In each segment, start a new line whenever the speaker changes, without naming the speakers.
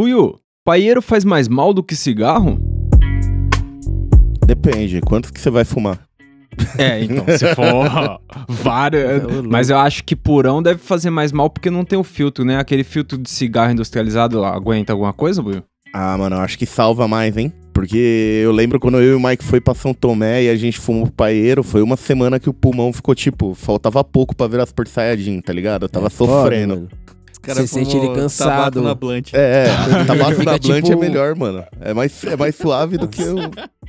Buiu, paieiro faz mais mal do que cigarro?
Depende, quanto que você vai fumar?
É, então, se for vários. Mas eu acho que purão deve fazer mais mal porque não tem o filtro, né? Aquele filtro de cigarro industrializado lá, aguenta alguma coisa, Buiu?
Ah, mano, eu acho que salva mais, hein? Porque eu lembro quando eu e o Mike foi pra São Tomé e a gente fumou pro paeiro, foi uma semana que o pulmão ficou tipo, faltava pouco pra virar Super Saiyajin, tá ligado? Eu tava
É
sofrendo.
foda.
Cara
Você sente ele cansado.
na blunt.
É, é, tabaco na blunt
tipo-
é melhor, mano. É mais, é mais suave do que eu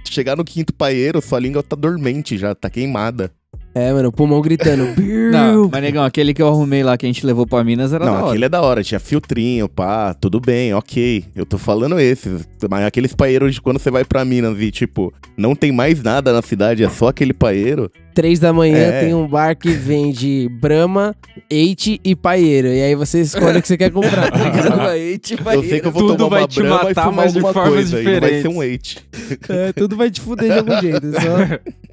chegar no quinto paieiro, sua língua tá dormente já, tá queimada.
É, mano, o pulmão gritando.
Não, mas negão, aquele que eu arrumei lá que a gente levou pra Minas era da
Não,
hora.
aquele é da hora, tinha filtrinho, pá, tudo bem, ok. Eu tô falando esses. Mas aqueles paeiros de quando você vai pra Minas e, tipo, não tem mais nada na cidade, é só aquele paeiro.
Três da manhã
É.
tem um bar que vende Brahma, Eite e paieiro. E aí você escolhe o que você quer comprar. tá ligado?
Eu sei que eu vou
Tudo
tomar
vai
uma
te
brama
matar,
e fumar
mas de
alguma
formas
coisa. E não vai ser
diferentes.
um eight.
É, tudo vai te fuder de algum jeito. é Só...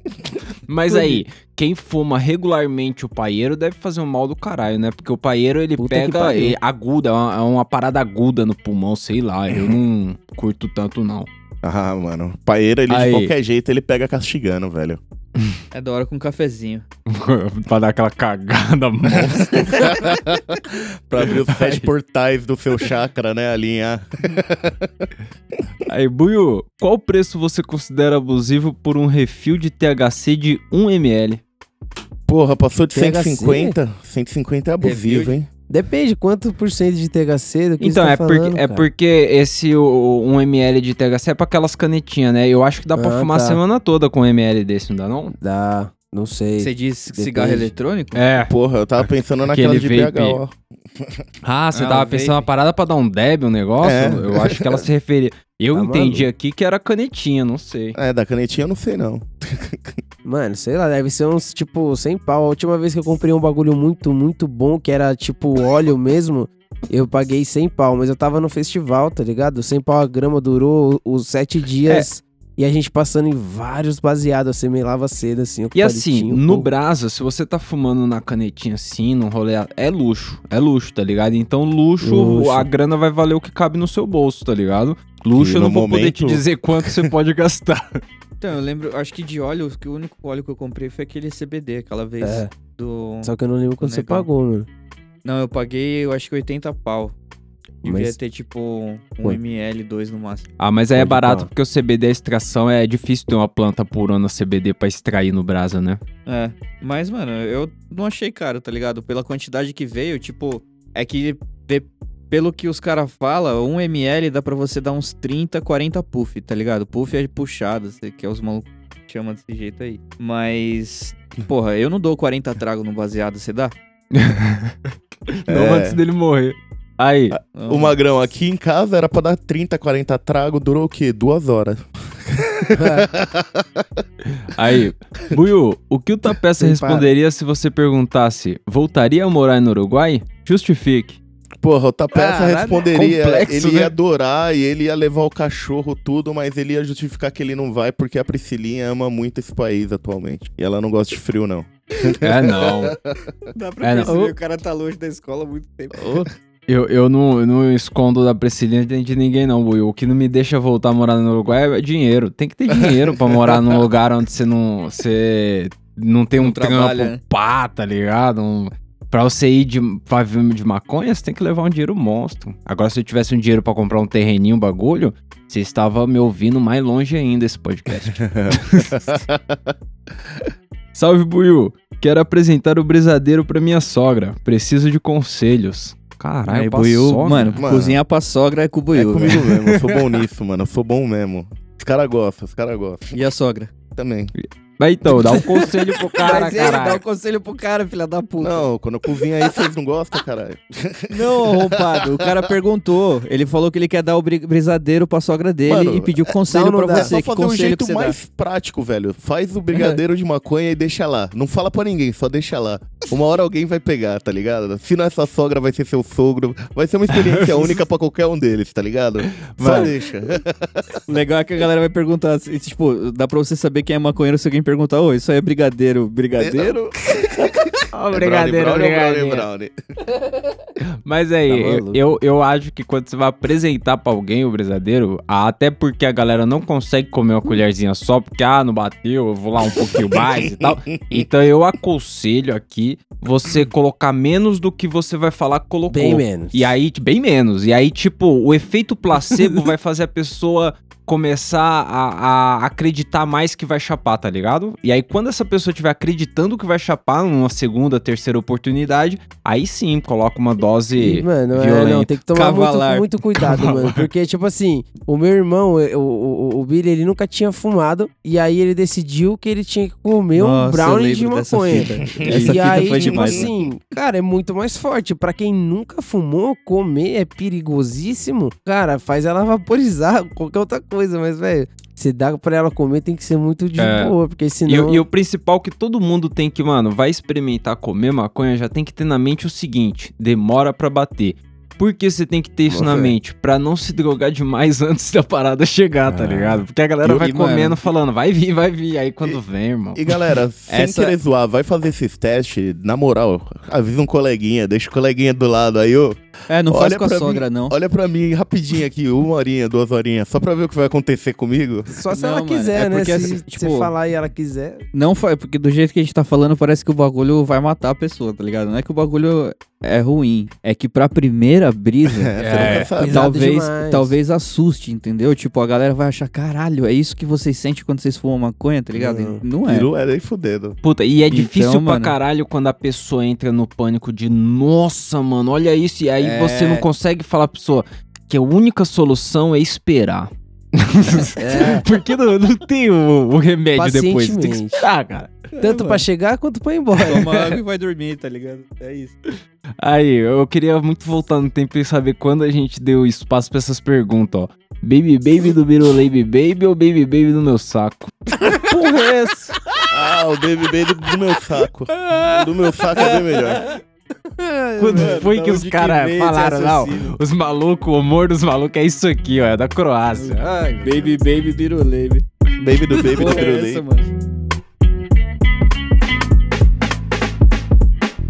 Mas aí, quem fuma regularmente o paieiro deve fazer um mal do caralho, né? Porque o paieiro ele
Puta
pega ele, aguda, é uma, é uma parada aguda no pulmão, sei lá. Eu não curto tanto, não.
Ah, mano. Paeiro, ele
Aí.
de qualquer jeito, ele pega castigando, velho.
É da hora com um cafezinho.
pra dar aquela cagada monstra.
Pra abrir os sete portais do seu chakra, né, alinhar.
Aí, Buiu, qual preço você considera abusivo por um refil de THC de 1ml?
Porra, passou de
THC?
150? 150 é abusivo, hein?
Depende quanto por cento de THC do que
Então,
você
é,
tá
porque,
falando,
é
cara.
porque esse o, 1ml de THC é pra aquelas canetinhas, né? Eu acho que dá pra
Ah,
fumar
tá.
a semana toda com um ml desse, não dá não?
Dá, não sei.
Você diz
Depende.
cigarro eletrônico?
É.
Porra, eu tava pensando naquela de
Aquele
BH,
vape.
ó.
Ah, você
Ah,
tava pensando
vape.
uma parada pra dar um deb, um negócio?
É.
Eu acho que ela se referia. Eu
Tá
entendi
maluco.
aqui que era canetinha, não sei.
É, da canetinha eu não sei, não.
Mano, sei lá, deve ser uns, tipo, 100 pau. A última vez que eu comprei um bagulho muito, muito bom, que era, tipo, óleo mesmo, eu paguei 100 pau. Mas eu tava no festival, tá ligado? 100 pau a grama durou os sete dias. E a gente passando em vários baseados, assim, meio lava cedo, assim.
E assim, no
pô.
Brasa, se você tá fumando na canetinha assim, num rolê, é luxo. É luxo, tá ligado? Então, luxo,
Luxo.
a grana vai valer o que cabe no seu bolso, tá ligado? Luxo, eu não vou poder te
momento-
dizer quanto você pode gastar.
Então, eu lembro, acho que de óleo, que o único óleo que eu comprei foi aquele CBD, aquela vez
É,
do...
só que eu não lembro quanto você
Legal.
pagou, mano.
Não, eu paguei, eu acho que 80 pau. Devia
Mas-
ter, tipo, um ml, dois no máximo.
Ah, mas aí é barato porque o CBD, a extração, é difícil ter uma planta purona CBD pra extrair no Brasa, né?
É, mas, mano, eu não achei caro, tá ligado? Pela quantidade que veio, tipo, é que de- pelo que os caras falam, 1 ml dá pra você dar uns 30, 40 puff, tá ligado? Puff é puxada, que é os malucos que chamam desse jeito aí. Mas, porra, eu não dou 40 trago no baseado, você dá?
Não
É.
antes dele morrer. Aí,
Não.
O magrão aqui em casa era pra dar 30, 40 trago, durou o quê? Duas horas.
aí. Buiu, o que o Tapeça responderia se você perguntasse, voltaria a morar no Uruguai? Justifique.
Porra, o Tapeça
Caralho,
responderia,
complexo,
ele
né?
ia adorar e ele ia levar o cachorro tudo, mas ele ia justificar que ele não vai porque a Priscilinha ama muito esse país atualmente. E ela não gosta de frio, não.
É, não.
Dá
É, não.
perceber, o cara tá longe da escola há muito tempo.
Eu, eu, não, eu não escondo da Priscilinha de ninguém, não, Buiu. O que não me deixa voltar a morar no Uruguai é dinheiro. Tem que ter dinheiro pra morar num lugar onde você não. Você não tem um
trabalha,
trampo
né?
pá, tá ligado? Um, pra você ir de, pra viver de maconha, você tem que levar um dinheiro monstro. Agora, se eu tivesse um dinheiro pra comprar um terreninho, um bagulho, você estava me ouvindo mais longe ainda esse podcast. Salve, Buiu. Quero apresentar o brisadeiro pra minha sogra. Preciso de conselhos. Caralho,
buiu, mano,
Mano.
cozinhar pra sogra é com o
É
buiu, velho.
comigo mesmo, eu sou bom nisso, mano. Eu sou bom mesmo. Os caras gostam, os caras gostam.
E a sogra?
Também.
Mas então, dá um conselho pro cara,
Mas ele dá um conselho pro cara, filha da puta.
Não, quando eu cozinho aí, vocês não gostam, caralho.
Não, arrombado. O cara perguntou. Ele falou que ele quer dar o bri- brisadeiro pra sogra dele
Mano,
e pediu conselho
não, não
pra
dá.
Você.
só
Que
fazer um
conselho
jeito
você dá?
mais prático, velho. Faz o brigadeiro de maconha e deixa lá. Não fala pra ninguém, só deixa lá. Uma hora alguém vai pegar, tá ligado? Se não é sua sogra, vai ser seu sogro. Vai ser uma experiência única pra qualquer um deles, tá ligado? Só
Mano.
deixa.
O legal é que a galera vai perguntar, se- tipo, dá pra você saber quem é maconheiro se alguém perguntar, ô, isso aí é brigadeiro, brigadeiro?
Ó,
É
brigadeiro,
brownie, brownie brownie, brownie?
Mas aí,
Tá
eu, eu acho que quando você vai apresentar pra alguém o brisadeiro, até porque a galera não consegue comer uma colherzinha só, porque, ah, não bateu, eu vou lá um pouquinho mais e tal. Então eu aconselho aqui você colocar menos do que você vai falar que colocou.
Bem menos.
E aí, bem menos. E aí, tipo, o efeito placebo vai fazer a pessoa começar a, a acreditar mais que vai chapar, tá ligado? E aí, quando essa pessoa estiver acreditando que vai chapar numa segunda, terceira oportunidade, aí sim, coloca uma dose
E, mano, é,
violenta.
não, tem que tomar muito,
Cavalar.
muito cuidado, mano. Porque, tipo assim, o meu irmão, o, o, o Billy, ele nunca tinha fumado. E aí ele decidiu que ele tinha que comer um
Nossa, eu
brownie de maconha. E
Essa fita
aí,
foi
tipo
demais, mano.
assim, cara, é muito mais forte. Pra quem nunca fumou, comer é perigosíssimo. Cara, faz ela vaporizar, qualquer outra coisa, mas, velho, se dá pra ela comer, tem que ser muito de
É.
boa, porque
E,
senão.
o- e o principal que todo mundo tem que, mano, vai experimentar comer maconha, já tem que ter na mente o seguinte: demora pra bater. Por que você tem que ter isso
Boa
na
fé.
mente? Pra não se drogar demais antes da parada chegar, tá
Ah.
ligado? Porque a galera
E,
vai
mano,
comendo falando, vai vir, vai vir. Aí quando vem, irmão.
E galera, sem
Essa-
querer zoar, vai fazer esses testes, na moral, avisa um coleguinha, deixa o coleguinha do lado aí, ô.
É, não faz
Olha
com a
pra
sogra, não.
Olha pra mim rapidinho aqui, uma horinha, duas horinhas, só pra ver o que vai acontecer comigo.
Só se
Não,
ela
mano,
quiser,
é
né?
porque,
Se
assim,
você
tipo-
falar e ela quiser.
Não foi, porque do jeito que a gente tá falando, parece que o bagulho vai matar a pessoa, tá ligado? Não é que o bagulho é ruim, é que pra primeira brisa,
É,
É.
talvez, talvez assuste, entendeu? Tipo, a galera vai achar, caralho, é isso que vocês sentem quando vocês fumam maconha, tá ligado?
Não.
E Não é.
Peru é nem fudendo.
Puta, e é
Então,
difícil pra
mano.
caralho quando a pessoa entra no pânico de nossa, mano, olha isso. E aí
É.
você não consegue falar pra pessoa que a única solução é esperar.
É.
Porque não, não tem o, o remédio depois. Tem que esperar, cara.
Tanto pra chegar quanto pra ir embora.
Toma água e vai dormir, tá ligado? É isso.
Aí, eu queria muito voltar no tempo e saber quando a gente deu espaço pra essas perguntas, ó. Baby Baby do Baby Baby ou Baby Baby do meu saco? Porra, é essa?
Ah, o Baby Baby do, meu saco. Do meu saco é bem melhor.
Quando
Mano,
foi
da
que os caras falaram, não? Os malucos, o humor dos malucos é isso aqui, ó, é da Croácia. Ai,
Baby, baby, birulebe.
Baby do Baby do
é mano?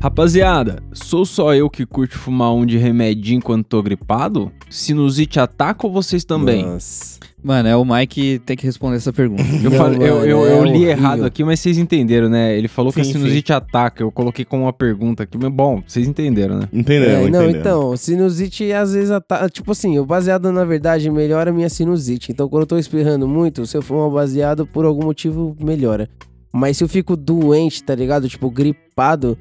Rapaziada, sou só eu que curte fumar um de remedinho quando tô gripado? Sinusite ataca ou vocês também?
Nossa.
Mano, é o Mike tem que responder essa pergunta.
Eu,
Não,
falei- eu, eu,
é
eu li errado aqui, mas vocês entenderam, né? Ele falou que a
Sim, sim.
sinusite ataca. Eu coloquei como uma pergunta aqui, mas bom, vocês entenderam, né?
Entendeu?
É, não,
entendeu.
então, sinusite às vezes ata- Tipo assim, o baseado na verdade melhora a minha sinusite. Então, quando eu tô espirrando muito, se eu fumar baseado, por algum motivo melhora. Mas se eu fico doente, tá ligado? Tipo, gripado,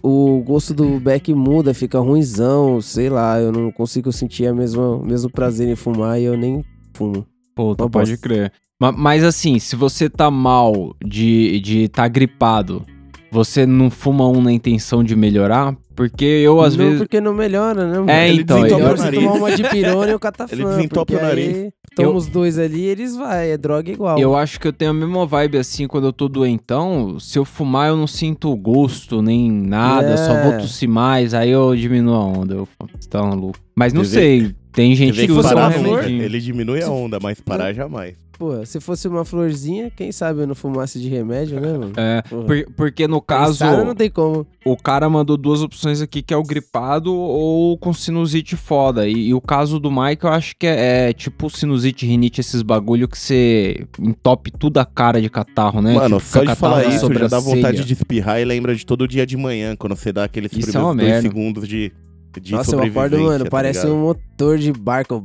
o gosto do beck muda, fica ruimzão, sei lá, eu não consigo sentir a mesma, o mesmo prazer em fumar e eu nem fumo.
Puta,
Uma
pode crer. Ma- Mas, assim, se você tá mal de de tá gripado, você não fuma um na intenção de melhorar? Porque eu, às
não,
vezes.
porque não melhora, né, mano?
É,
Ele
então.
desentope
Melhor
o nariz.
tomar uma de pirona e o catafã.
Ele desentope
porque
o nariz.
aí Toma
Eu-
os dois ali eles vai, é droga igual.
Eu acho que eu tenho a mesma vibe assim quando eu tô doentão. Se eu fumar, eu não sinto gosto nem nada, só
É.
vou tossir mais, aí eu diminuo a onda. Eu falo, você tá maluco. Mas não
vê-
sei, tem gente que
que
usa um
parar nunca.
flor,
remedinho.
Ele diminui a onda, mas parar jamais.
Pô, se fosse uma florzinha, quem sabe eu não fumasse de remédio, né, mano?
É, por- porque no caso,
Pensar não tem como.
o cara mandou duas opções aqui, que é o gripado ou com sinusite foda. E, e o caso do Mike, eu acho que é, é tipo sinusite, rinite, esses bagulho que você entope tudo a cara de catarro, né?
Mano,
Tipo,
só de falar isso já dá vontade de espirrar e lembra de todo dia de manhã, quando você dá aqueles
Isso é
primeiros
uma
dois
merda.
segundos de, de
Nossa, eu acordo, mano,
tá
parece
ligado?
um motor de barco.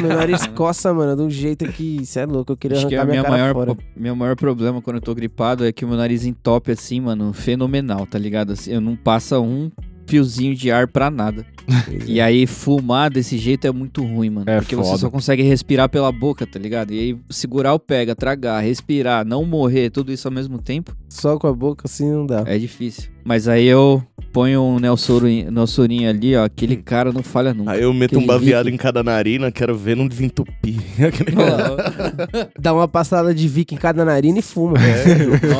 Meu nariz coça, mano, de um jeito que, cê é louco, eu queria
Acho que
arrancar
a
minha,
minha
cara
maior,
fora.
meu maior problema quando eu tô gripado é que o meu nariz entope assim, mano, fenomenal, tá ligado? Assim, eu não passa um fiozinho de ar pra nada. E aí fumar desse jeito é muito ruim, mano.
É
porque
foda.
você só consegue respirar pela boca, tá ligado? E aí segurar o pega, tragar, respirar, não morrer, tudo isso ao mesmo tempo,
Só com a boca assim não dá.
é difícil. Mas aí eu ponho um Nelsorinho, Nelsorinho ali, ó, aquele cara não falha nunca.
Aí eu meto um baseado
Vicky.
em cada narina, quero ver não desentupir.
Dá uma passada de Vic em cada narina e fuma.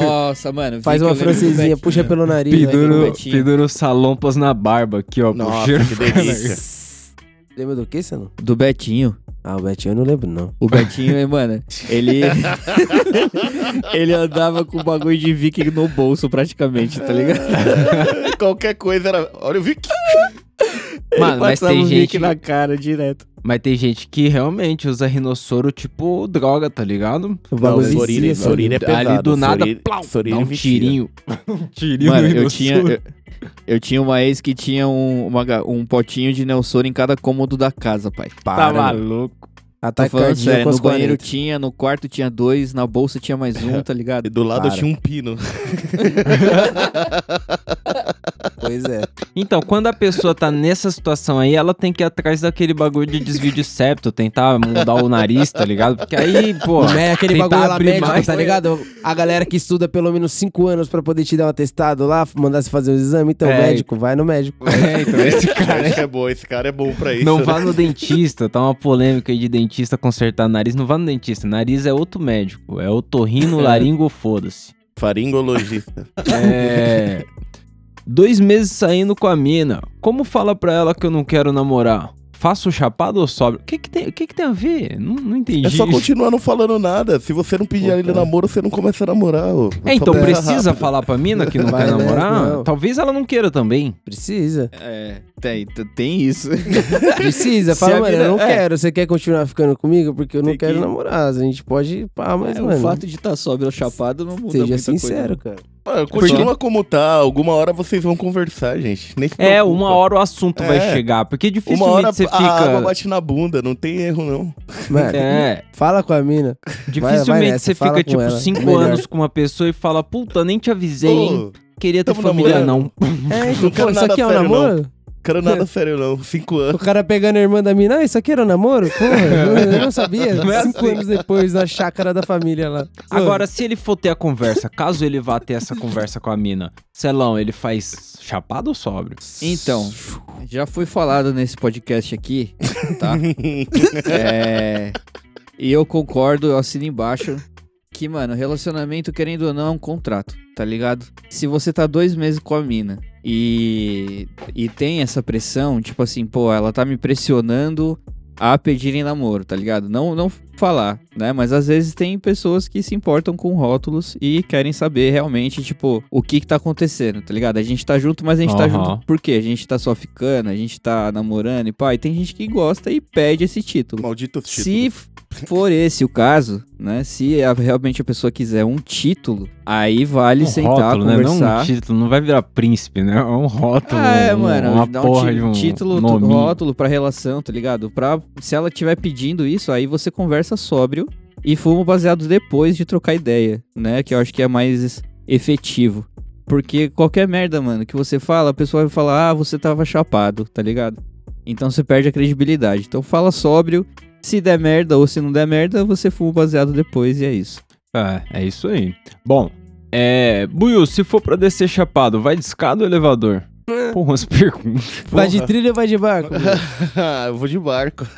Nossa, mano.
Faz uma francesinha, puxa pelo nariz.
Betinho.
penduro salompas na barba aqui, ó.
Nossa, que delícia.
Lembra do que, Sano?
Do Betinho.
Ah, o Betinho eu não lembro, não.
O Betinho, mano, ele. ele andava com o bagulho de viking no bolso, praticamente, tá ligado?
Qualquer coisa era. Olha o Vicky.
Mano, mas tem
o
gente.
Na cara direto.
Mas tem gente que realmente usa rinossoro tipo droga, tá ligado?
O bagulho
Não, Sorine,
vicia,
Sorine é pesado.
Ali do nada,
Sorine-
plau,
Sorine
dá um tirinho. um tirinho
Mano,
no
eu tinha,
rinossoro.
eu, eu tinha uma ex que tinha um, uma um potinho de Nelson em cada cômodo da casa, pai.
Tá
Para, mano.
maluco.
Tô
Ataque
falando sério, no banheiro
40.
tinha, no quarto tinha dois, na bolsa tinha mais um, tá ligado?
E do lado
Para.
tinha um pino.
Pois é.
Então, quando a pessoa tá nessa situação aí, ela tem que ir atrás daquele bagulho de desvio de septo, tentar mudar o nariz, tá ligado? Porque aí, pô.
É aquele bagulho lá médico,
mais,
tá ligado? A galera que estuda pelo menos 5 anos pra poder te dar um atestado lá, mandar você fazer um exame. Então,
É.
médico, vai no médico.
É, então esse cara.
Esse é bom, esse cara é bom pra isso.
Não
né?
vá no dentista, tá uma polêmica aí de dentista consertar nariz. Não vá no dentista, nariz é outro médico. É otorrino, laringo, foda-se.
Faringologista.
É. Dois meses saindo com a mina. Como fala pra ela que eu não quero namorar? Faço chapado ou sobra? O que que tem, o que que tem a ver? Não, não entendi.
É só continuar não falando nada. Se você não pedir ele namoro, você não começa a namorar. ô.
É, então precisa
rápido.
falar pra mina que não
Vai
quer
nessa,
namorar?
não.
Talvez ela não queira também.
Precisa.
É, tem, tem isso.
Precisa. Fala,
a
mano,
mina-
eu não
é.
quero. Você quer continuar ficando comigo? Porque eu não
Tem
quero
que-
namorar. A gente pode pá, mas,
É,
mano,
o fato de estar sóbrio ou chapado não muda
seja
muita
sincero,
coisa.
cara.
Mano, continua como tá. Alguma hora vocês vão conversar, gente. Nem se
É, uma hora o assunto vai
É.
chegar. Porque
Uma
dificilmente
hora
você
a água
fica.
bate na bunda, não tem erro, não.
Mano,
É,
fala com a mina.
dificilmente
vai nessa,
você fica
com
tipo
ela.
cinco
Melhor.
anos com uma pessoa e fala, puta, nem te avisei, hein? Queria ter família,
namorando.
não.
É, então, pô, isso aqui é um
não. Quero nada sério, não. Cinco
O
anos.
cara pegando a irmã da mina, ah, isso aqui era um namoro? Porra, eu, eu não sabia.
Não é
Cinco
assim.
anos depois, na chácara da família lá.
Agora, se ele for ter a conversa, caso ele vá ter essa conversa com a mina, Celão, ele faz chapado ou sóbrio?
Então, já foi falado nesse podcast aqui, tá? É, e eu concordo, eu assino embaixo que, mano, relacionamento, querendo ou não, é um contrato, tá ligado? Se você tá dois meses com a mina e, e tem essa pressão, tipo assim, pô, ela tá me pressionando a pedirem namoro, tá ligado? Não, não falar, né? Mas às vezes tem pessoas que se importam com rótulos e querem saber realmente, tipo, o que que tá acontecendo, tá ligado? A gente tá junto, mas a gente tá
Aham.
junto por quê? A gente tá só ficando, a gente tá namorando e pá, e tem gente que gosta e pede esse título.
Malditos títulos.
Se for esse o caso, né? Se a- realmente a pessoa quiser um título, aí vale
um
sentar,
rótulo, né? Não
conversar.
um título, não vai virar príncipe, né? É um rótulo.
Ah, é,
um-
mano,
Uma
dá um
porra
ti-
de um
título, tu-
nominho.
rótulo pra relação, tá ligado? Pra, se ela tiver pedindo isso, aí você conversa sóbrio e fuma baseado depois de trocar ideia, né? Que eu acho que é mais efetivo. Porque qualquer merda, mano, que você fala, a pessoa vai falar, ah, você tava chapado, tá ligado? Então você perde a credibilidade. Então fala sóbrio, se der merda ou se não der merda, você fuma baseado depois e é isso.
É, é isso aí. Bom, é. Buiu, se for pra descer chapado, vai de escada ou elevador? Porra, umas perguntas.
Vai de trilha ou vai de barco?
eu vou de barco.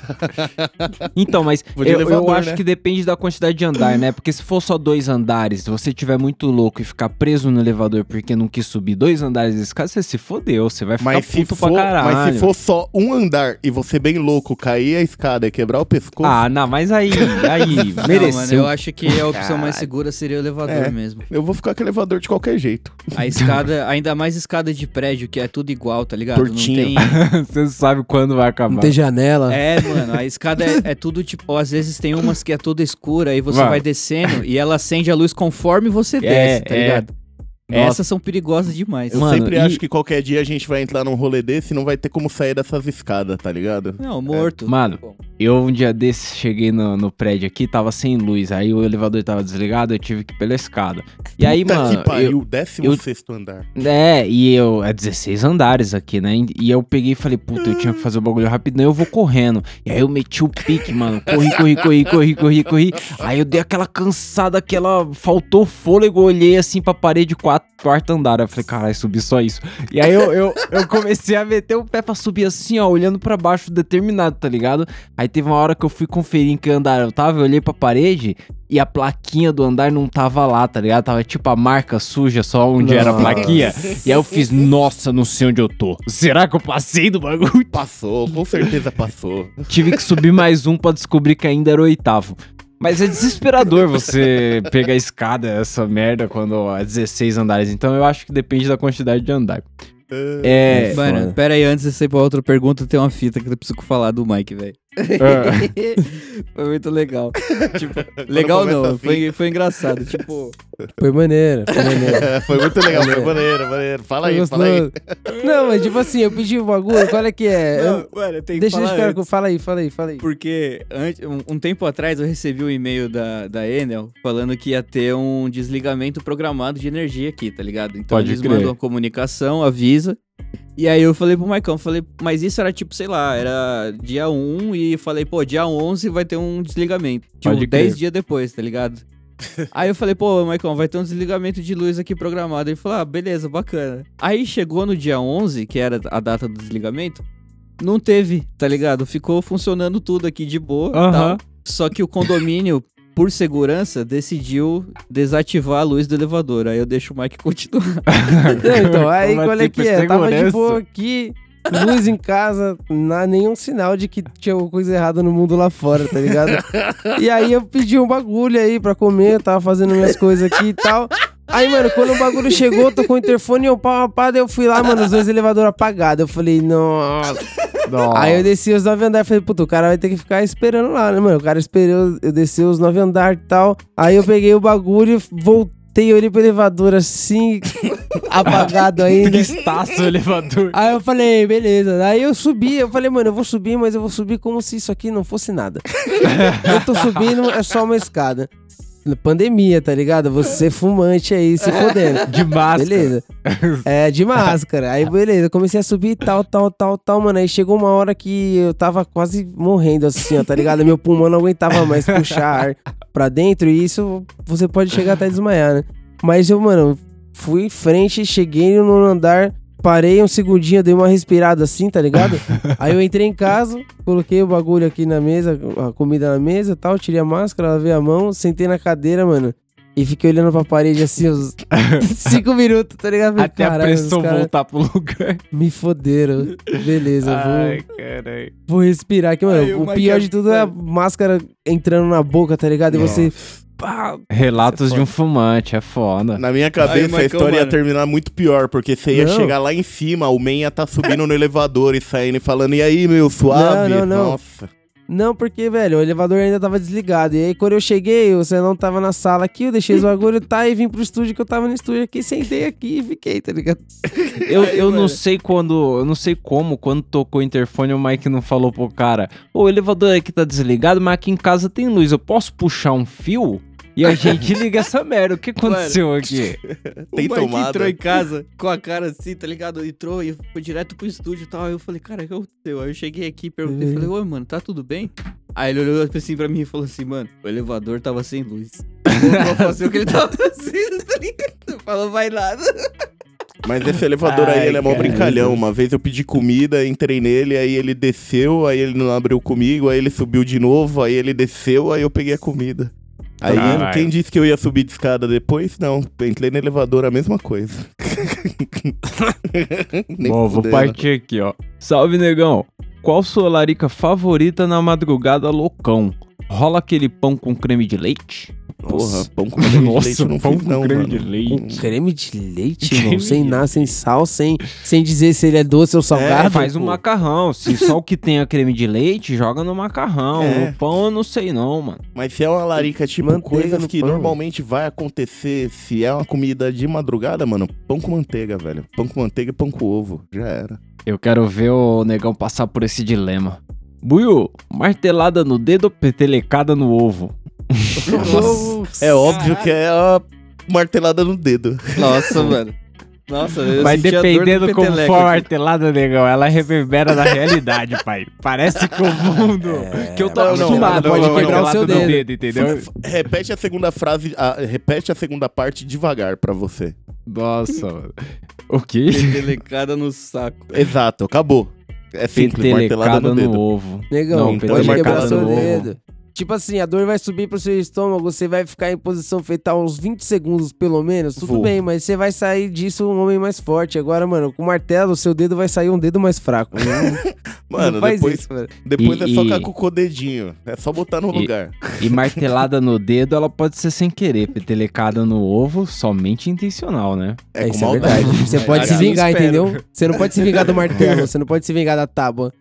Então, mas
Vou de
eu, eu
elevador,
acho
né?
que depende da quantidade de andar, né? Porque se for só dois andares, se você tiver muito louco e ficar preso no elevador porque não quis subir dois andares de escada, você se fodeu, você vai ficar
Mas
puto
for,
pra caralho.
mas se for só um andar e você bem louco cair a escada e quebrar o pescoço,
Ah, não, mas aí, aí,
Não, mano,
mereceu.
eu acho que a opção mais segura seria o elevador
É.
mesmo.
eu vou ficar com o elevador de qualquer jeito.
A escada, ainda mais escada de prédio, que é tudo igual, tá ligado?
Tortinho.
Não tem.
você sabe quando vai acabar.
Não tem janela.
É, mano, a escada é, é tudo tipo. Às vezes tem umas que é toda escura, aí você
Vai.
vai descendo e ela acende a luz conforme você desce, tá
é.
ligado?
Nossa.
Essas são perigosas demais.
Eu
Mano,
sempre
e-
acho que qualquer dia a gente vai entrar num rolê desse e não vai ter como sair dessas escadas, tá ligado?
Não, morto.
Mano,
Bom,
Eu um dia desses cheguei no, no prédio aqui, tava sem luz, aí o elevador tava desligado, eu tive que ir pela escada. E aí,
Puta
mano,
que pariu,
eu,
décimo
eu-
sexto andar.
É, e eu. É 16 andares aqui, né? E eu peguei e falei, puta, eu tinha que fazer o bagulho rapidão, eu vou correndo. E aí eu meti o pique, mano. Corri, corri, corri, corri, corri, corri. Aí eu dei aquela cansada, aquela. Faltou fôlego, olhei assim pra parede quatro, quarto andar. Eu falei, caralho, subi só isso. E aí eu, eu, eu comecei a meter o pé pra subir assim, ó, olhando pra baixo, determinado, tá ligado? Aí teve uma hora que eu fui conferir em que andar eu tava, eu olhei pra parede. E a plaquinha do andar não tava lá, tá ligado? Tava tipo a marca suja só onde era a
Nossa.
plaquinha. E aí eu fiz, nossa, não sei onde eu tô. Será que eu passei do bagulho?
Passou, com certeza passou.
Tive que subir mais um pra descobrir que ainda era o oitavo. Mas é desesperador você pegar a escada, essa merda, quando é 16 andares. Então eu acho que depende da quantidade de andar. É.
Mano, pera aí, antes de você ir pra outra pergunta, tem uma fita que eu preciso falar do Mike, velho. foi muito legal. Tipo, legal não,
assim.
foi, foi engraçado. Tipo,
Foi maneiro, foi maneiro.
É, foi muito legal, foi maneiro, maneiro. Fala aí,
Foi
fala aí.
Não, mas tipo assim, eu pedi o bagulho, qual é que é? Eu-
não, mano, tem que
Deixa
falar antes.
Fala aí, fala aí, fala aí.
Porque antes, um, um tempo atrás eu recebi um e-mail da, da Enel falando que ia ter um desligamento programado de energia aqui, tá ligado? Então
Pode
eles
crer.
mandam a comunicação, avisa. E aí eu falei pro Maicon, falei, mas isso era tipo, sei lá, era dia 1 e falei, pô, dia 11 vai ter um desligamento. Tipo,
Pode crer.
10 dias depois, tá ligado? aí eu falei, pô, Maicon, vai ter um desligamento de luz aqui programado. Ele falou, ah, beleza, bacana. Aí chegou no dia 11, que era a data do desligamento, não teve, tá ligado? Ficou funcionando tudo aqui de boa,
Aham.
tal. Só que o condomínio, por segurança, decidiu desativar a luz do elevador. Aí eu deixo o Mike continuar.
Então, aí qual é
assim,
que é? Tava de boa aqui, luz em casa, não nenhum sinal de que tinha alguma coisa errada no mundo lá fora, tá ligado? E aí eu pedi um bagulho aí pra comer, tava fazendo minhas coisas aqui e tal. Aí, mano, quando o bagulho chegou, tocou o interfone, eu pá, pá, daí eu fui lá, mano, os dois elevadores apagados. Eu falei, nossa. Aí eu desci os nove andares, falei, puta, o cara vai ter que ficar esperando lá, né, mano? O cara esperou, eu desci os nove andares e tal. Aí eu peguei o bagulho, voltei, olhei pro elevador assim, apagado ainda.
Tristaço o elevador.
Aí eu falei, beleza. Aí eu subi, eu falei, mano, eu vou subir, mas eu vou subir como se isso aqui não fosse nada. eu tô subindo, é só uma escada. Pandemia, tá ligado? Você fumante aí, se fodendo.
De máscara.
Beleza. É, de máscara. Aí, beleza, comecei a subir tal, tal, tal, tal, mano. Aí chegou uma hora que eu tava quase morrendo assim, ó, tá ligado? Meu pulmão não aguentava mais puxar ar pra dentro e isso você pode chegar até a desmaiar, né? Mas eu, mano, fui em frente, cheguei no andar, parei um segundinho, dei uma respirada assim, tá ligado? Aí eu entrei em casa, coloquei o bagulho aqui na mesa, a comida na mesa e tal, tirei a máscara, lavei a mão, sentei na cadeira, mano. E fiquei olhando pra parede assim uns cinco minutos, tá ligado? Falei,
Até a
"Caralho, os
pressão
caras
voltar pro lugar.
Me foderam. Beleza,
Ai,
vou,
caralho.
vou respirar aqui, mano.
Aí o
pior de tudo é a máscara entrando na boca, tá ligado? E você. Pá,
Relatos
é
de um fumante, é foda.
Na minha
Aí,
cabeça, a história ia
mano.
terminar muito pior, porque você ia
Não.
chegar lá em cima, o men ia tá subindo no elevador e saindo e falando, e aí, meu, suave?
Não, não, não.
Nossa.
Não, porque, velho, o elevador ainda tava desligado. E aí, quando eu cheguei, você não tava na sala aqui, eu deixei os bagulho, tá? E vim pro estúdio que eu tava no estúdio aqui, sentei aqui e fiquei, tá ligado?
Eu,
Aí,
eu não sei quando, eu não sei como, quando tocou o interfone, o Mike não falou pro cara: "Ô, o elevador aqui tá desligado, mas aqui em casa tem luz. Eu posso puxar um fio? E a gente liga essa merda. O que aconteceu aqui?
Tem
o
tomada.
entrou em casa com a cara assim, tá ligado? Entrou e foi direto pro estúdio e tal. Aí eu falei, cara, o que aconteceu? Aí eu cheguei aqui, perguntei,
Uhum.
falei, oi, mano, tá tudo bem? Aí ele olhou assim pra mim e falou assim, mano, o elevador tava sem luz. Voltou a fazer o que ele tava fazendo, tá ligado? Não falou mais nada.
Mas esse elevador aí,
Ai,
ele é mó brincalhão. Uma vez eu pedi comida, entrei nele, aí ele desceu, aí ele não abriu comigo, aí ele subiu de novo, aí ele desceu, aí eu peguei a comida. Aí
Caralho.
quem disse que eu ia subir de escada depois? Não, entrei no elevador, a mesma coisa.
Bom, vou partir aqui, ó. Salve, negão. Qual sua larica favorita na madrugada loucão? Rola aquele pão com creme de leite?
Porra, pão com creme de leite não
pão
fiz
com
não,
creme
mano.
de leite.
Creme de leite,
Creme
irmão. Sem nada, sem sal, sem, sem dizer se ele é doce ou salgado.
É, faz um
pô.
macarrão. Se só o que tem é creme de leite, joga no macarrão.
É.
No pão eu não sei não, mano.
Mas se é uma larica, tipo,
Manteiga
coisas
no
que
pão.
normalmente vai acontecer se é uma comida de madrugada, mano, pão com manteiga, velho. Pão com manteiga e pão com ovo. Já era.
Eu quero ver o negão passar por esse dilema. Buiu, martelada no dedo ou petelecada no ovo?
É óbvio que é a martelada no dedo.
Nossa, mano. Nossa, eu
Mas dependendo como for a martelada, negão, ela reverbera na realidade, pai. Parece que o mundo... que eu tô
Não, não,
acostumado
ela pode
com a
quebrar o seu
no
dedo.
entendeu?
Repete a segunda frase, a- repete a segunda parte devagar pra você.
Nossa, mano. O quê?
Petelecada no saco.
Exato, acabou. É simples, martelada no
no,
dedo.
ovo.
Negão,
Não,
quebrar
no
seu
ovo.
dedo. Tipo assim, a dor vai subir pro seu estômago, você vai ficar em posição fetal uns 20 segundos, pelo menos. Tudo
Vou.
bem, mas você vai sair disso um homem mais forte. Agora, mano, com o martelo, o seu dedo vai sair um dedo mais fraco. Não,
Mano,
não faz
depois,
isso, mano.
depois
E-
é só
e-
com o dedinho. É só botar no
E-
lugar.
E martelada no dedo, ela pode ser sem querer. Petelecada no ovo, somente intencional, né?
É,
É,
com
isso é
maldade.
verdade. Você pode se vingar, entendeu? Você não pode se vingar do martelo, você não pode se vingar da tábua.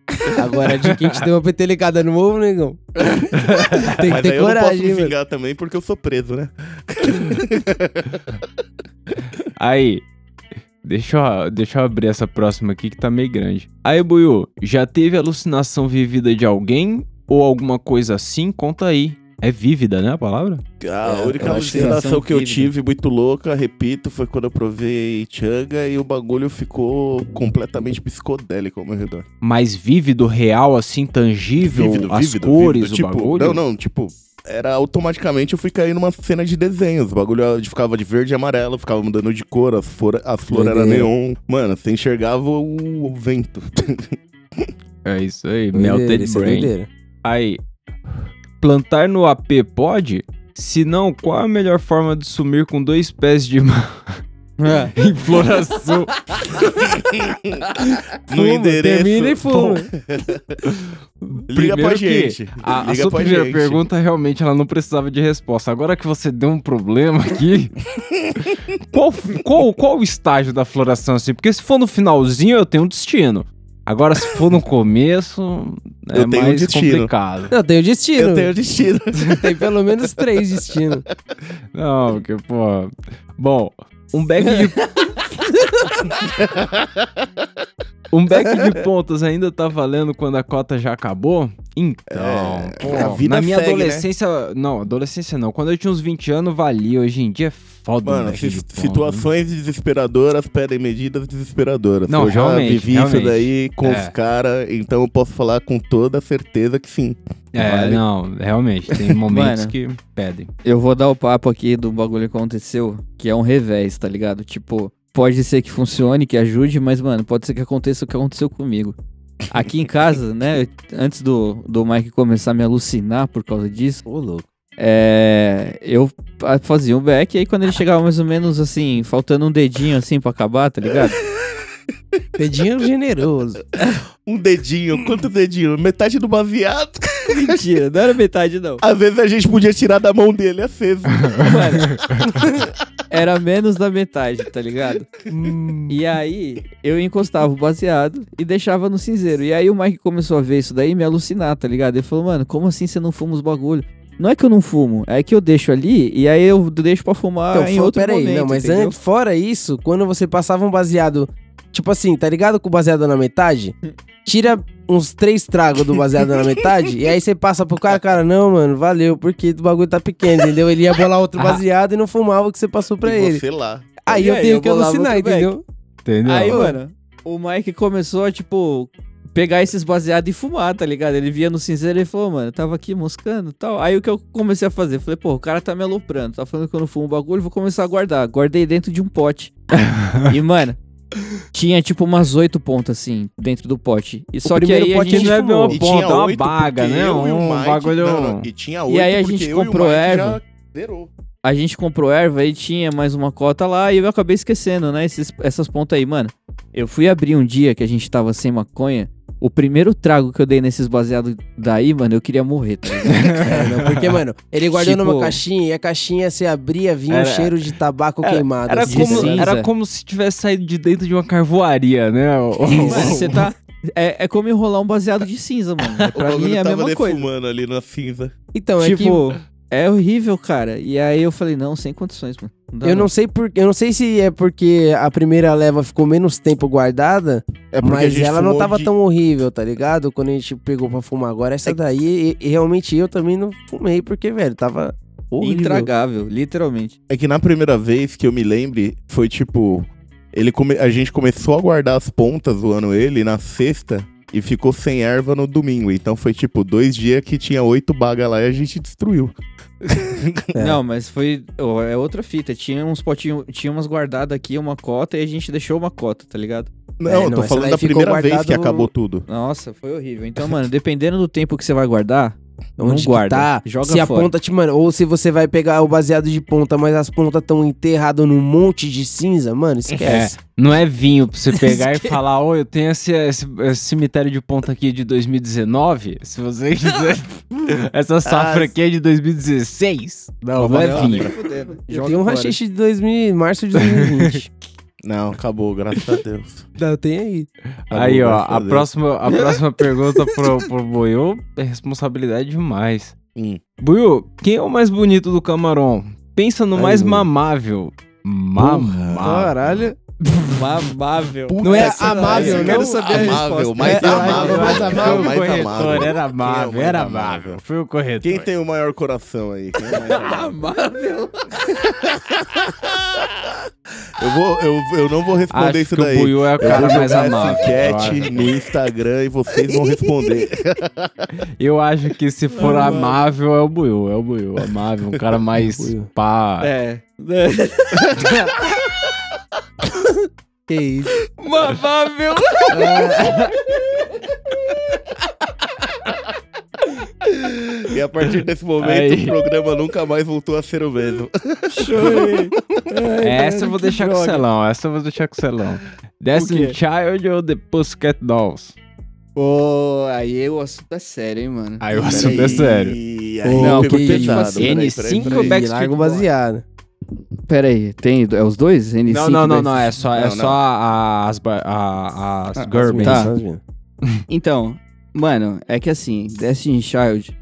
Agora, de quem te deu uma petelecada no ovo, negão. Tem que
Mas aí
ter
eu não posso
coragem,
me vingar também porque eu sou preso, né?
Aí, deixa eu, deixa eu abrir essa próxima aqui que tá meio grande. Aí, Buiu, já teve alucinação vivida de alguém ou alguma coisa assim? Conta aí. É vívida, né, a palavra?
A
É,
única
que
alucinação que eu
vívida.
tive muito louca, repito, foi quando eu provei Changa e o bagulho ficou completamente psicodélico ao meu redor.
Mais vívido, real, assim, tangível,
Vívido,
as
vívido,
cores,
vívido.
o
tipo,
bagulho?
Não, não, tipo, era automaticamente eu fui cair numa cena de desenhos. O bagulho de- ficava de verde e amarelo, ficava mudando de cor, as, flor, as flores eram
Doideira.
neon. Mano, você enxergava o, o vento.
É isso aí,
Doideira,
melted
isso é
brain.
doideira.
Aí, plantar no AP pode? Se não, qual a melhor forma de sumir com dois pés de ma-
É.
em floração?
no
Fuma,
endereço.
Termina e fuma.
Liga pra
Primeiro
gente.
A, a sua primeira
gente.
pergunta realmente ela não precisava de resposta. Agora que você deu um problema aqui, qual, qual, qual o estágio da floração assim? Porque se for no finalzinho eu tenho um destino. Agora se for no começo é
Eu tenho um
mais
destino.
complicado.
Não, tem o destino.
Eu tenho destino.
Tem pelo menos três destinos.
Não, porque pô. Bom, um back de Um back de pontas ainda tá valendo quando a cota já acabou? Então,
É,
pô,
a vida
na minha
segue, né?
adolescência, não, adolescência não, quando eu tinha uns 20 anos valia, hoje em dia é foda um
Mano,
back
si-
de
situações desesperadoras pedem medidas desesperadoras.
Não,
eu já
realmente,
vivi
realmente.
isso daí com
É.
os caras, então eu posso falar com toda certeza que sim.
É,
Vale.
não, realmente, tem momentos
Mano.
que pedem.
Eu vou dar o papo aqui do bagulho que aconteceu, que é um revés, tá ligado? Tipo, pode ser que funcione, que ajude, mas, mano, pode ser que aconteça o que aconteceu comigo. Aqui em casa, né, antes do, do Mike começar a me alucinar por causa disso,
Ô, louco.
é, eu fa- fazia um back, e aí quando ele chegava mais ou menos assim, faltando um dedinho assim pra acabar, tá ligado?
Dedinho generoso.
Um dedinho, quanto dedinho? Metade do baseado.
Mentira, não era metade não.
Às vezes a gente podia tirar da mão dele aceso.
Mano, era menos da metade, tá ligado? E aí, eu encostava o baseado e deixava no cinzeiro. E aí o Mike começou a ver isso daí e me alucinar, tá ligado? Ele falou, mano, como assim você não fuma os bagulho? Não é que eu não fumo, é que eu deixo ali e aí eu deixo pra fumar
Então,
em outro
peraí,
momento,
não, mas antes, fora isso, quando você passava um baseado, tipo assim, tá ligado com o baseado na metade? Tira uns três tragos do baseado na metade, e aí você passa pro cara, cara, não, mano, valeu, porque o bagulho tá pequeno, entendeu? Ele ia bolar outro
Ah.
baseado e não fumava o que você passou pra
e
ele.
você lá.
Aí
E
eu
aí,
tenho
eu
que alucinar, entendeu?
Entendeu?
Aí,
Ô.
mano, o Mike começou a, tipo, pegar esses baseados e fumar, tá ligado? Ele via no cinzeiro e falou, mano, eu tava aqui moscando e tal. Aí o que eu comecei a fazer? Falei, pô, o cara tá me aloprando, tá falando que eu não fumo bagulho, vou começar a guardar. Guardei dentro de um pote. e, mano, tinha tipo umas oito pontas assim, dentro do pote. E só que aí a
pote
gente...
não é bem uma ponta,
tinha
é uma baga, né? Um
Mike-
bagulho...
Não, não, E tinha oito
E aí a gente comprou erva.
zerou.
A gente comprou erva e tinha mais uma cota lá e eu acabei esquecendo, né? Esses, essas pontas aí, mano. Eu fui abrir um dia que a gente tava sem maconha. O primeiro trago que eu dei nesses baseados daí, mano, eu queria morrer, tá ligado?
É, não, porque, mano, ele guardou
Tipo-
numa caixinha e a caixinha se abria, vinha um
Era-
cheiro de tabaco
Era,
queimado.
era
assim,
como,
tá
cinza.
era como se tivesse saído de dentro de uma carvoaria, né?
Você tá. É, é como enrolar um baseado de cinza, mano. É,
O
Pra mim é a mesma coisa.
ali na cinza.
Então, é que
Tipo, é horrível, cara. E aí eu falei, não, sem condições, mano. dá
eu não sei por, eu não sei se é porque a primeira leva ficou menos tempo guardada,
É porque
mas ela não tava
de-
tão horrível, tá ligado? Quando a gente pegou pra fumar. Agora essa daí, e- e realmente eu também não fumei, porque, velho, tava horrível.
Intragável, literalmente.
É que na primeira vez que eu me lembre, foi tipo. Ele come- A gente começou a guardar as pontas zoando ele na sexta e ficou sem erva no domingo. Então foi tipo dois dias que tinha oito bagas lá e a gente destruiu.
É.
Não, mas foi. é outra fita. Tinha uns potinhos. Tinha umas guardadas aqui, uma cota, e a gente deixou uma cota, tá ligado?
Não,
É,
eu
não,
tô
essa
falando da primeira vez que
guardado-
acabou tudo.
Nossa, foi horrível. Então, mano, dependendo do tempo que você vai guardar, Não
Onde que
guarda,
tá?
joga
se a
fora.
ponta te, mano, ou se você vai pegar o baseado de ponta, mas as pontas estão enterradas num monte de cinza, mano, esquece.
Não é vinho pra você pegar e falar, ô, eu tenho esse, esse- esse cemitério de ponta aqui de 2019. Se você quiser. Essa safra
Ah,
aqui é de 2016. Não, não é vinho.
Eu tenho um rachixe de 2000, março de 2020.
Não, acabou, graças a Deus.
Não, tem aí.
Acabou,
Aí, ó, a próxima, a próxima pergunta pro, pro Buiu é responsabilidade demais.
Hum.
Buiu, quem é o mais bonito do camarão? Pensa no
Ai,
mais mamável. Mamável.
Caralho.
Mamável.
Não é
Puta,
amável,
eu
não?
quero saber a
Amável,
resposta.
mais
É,
amável, mais
Foi
amável.
o mais
corretor,
amável.
era
é o
amável,
mais
era
amável?
amável. Foi o corretor.
Quem tem o maior coração aí? Quem é o mais amável?
Amável.
eu, vou, eu, eu não vou responder
Acho
isso
que
daí.
o Buiu é o cara mais amável.
enquete no Instagram e vocês vão responder.
Eu acho que se for amável é o Buiu, é o Buiu. Amável, um cara mais
Buiu.
pá.
É.
Que isso.
Mamável.
e a partir desse momento
Aí.
o programa nunca mais voltou a ser o mesmo.
Chorei.
Essa eu vou deixar com o Celão, essa eu vou deixar com o Celão. Destiny? Child ou The Pussycat Dolls?
Pô, aí o assunto é sério, hein, mano.
Aí o assunto é sério.
aí
Não,
pegou
que
pesado.
isso,
Peraí, peraí,
N5
peraí.
ou Backstreet
Largo
Boys?
baseado.
Pera aí, tem é os dois? N5
Não, não, não, não, é só, é
Não,
só
não.
a- as, a- as
Ah,
minas,
Tá. Então, mano, é que assim, Destiny Child,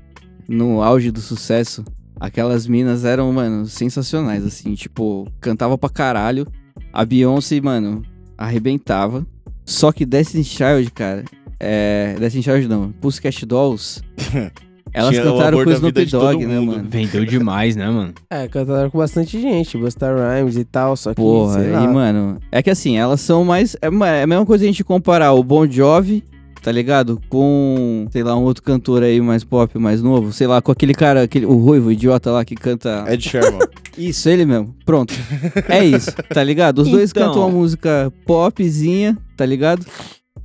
no auge do sucesso, aquelas minas eram, mano, sensacionais, assim, tipo, cantava pra caralho. A Beyoncé, mano, arrebentava. Só que Destiny Child, cara, é. Destiny Child não, Pussycat Dolls. Elas
Tinha
cantaram com o Snoop Dogg, né,
mundo.
mano?
Vendeu demais, né, mano?
É, cantaram com bastante gente, Busta Rhymes e tal, só que,
Porra,
sei lá.
e mano, é que assim, elas são mais. É, é a mesma coisa a gente comparar o Bon Jovi, tá ligado? Com, sei lá, um outro cantor aí mais pop, mais novo, sei lá, com aquele cara, aquele, o ruivo, o idiota lá que canta.
Ed Sherman.
Isso, ele mesmo. Pronto. É isso, tá ligado? Os dois
Então.
cantam uma música popzinha, tá ligado?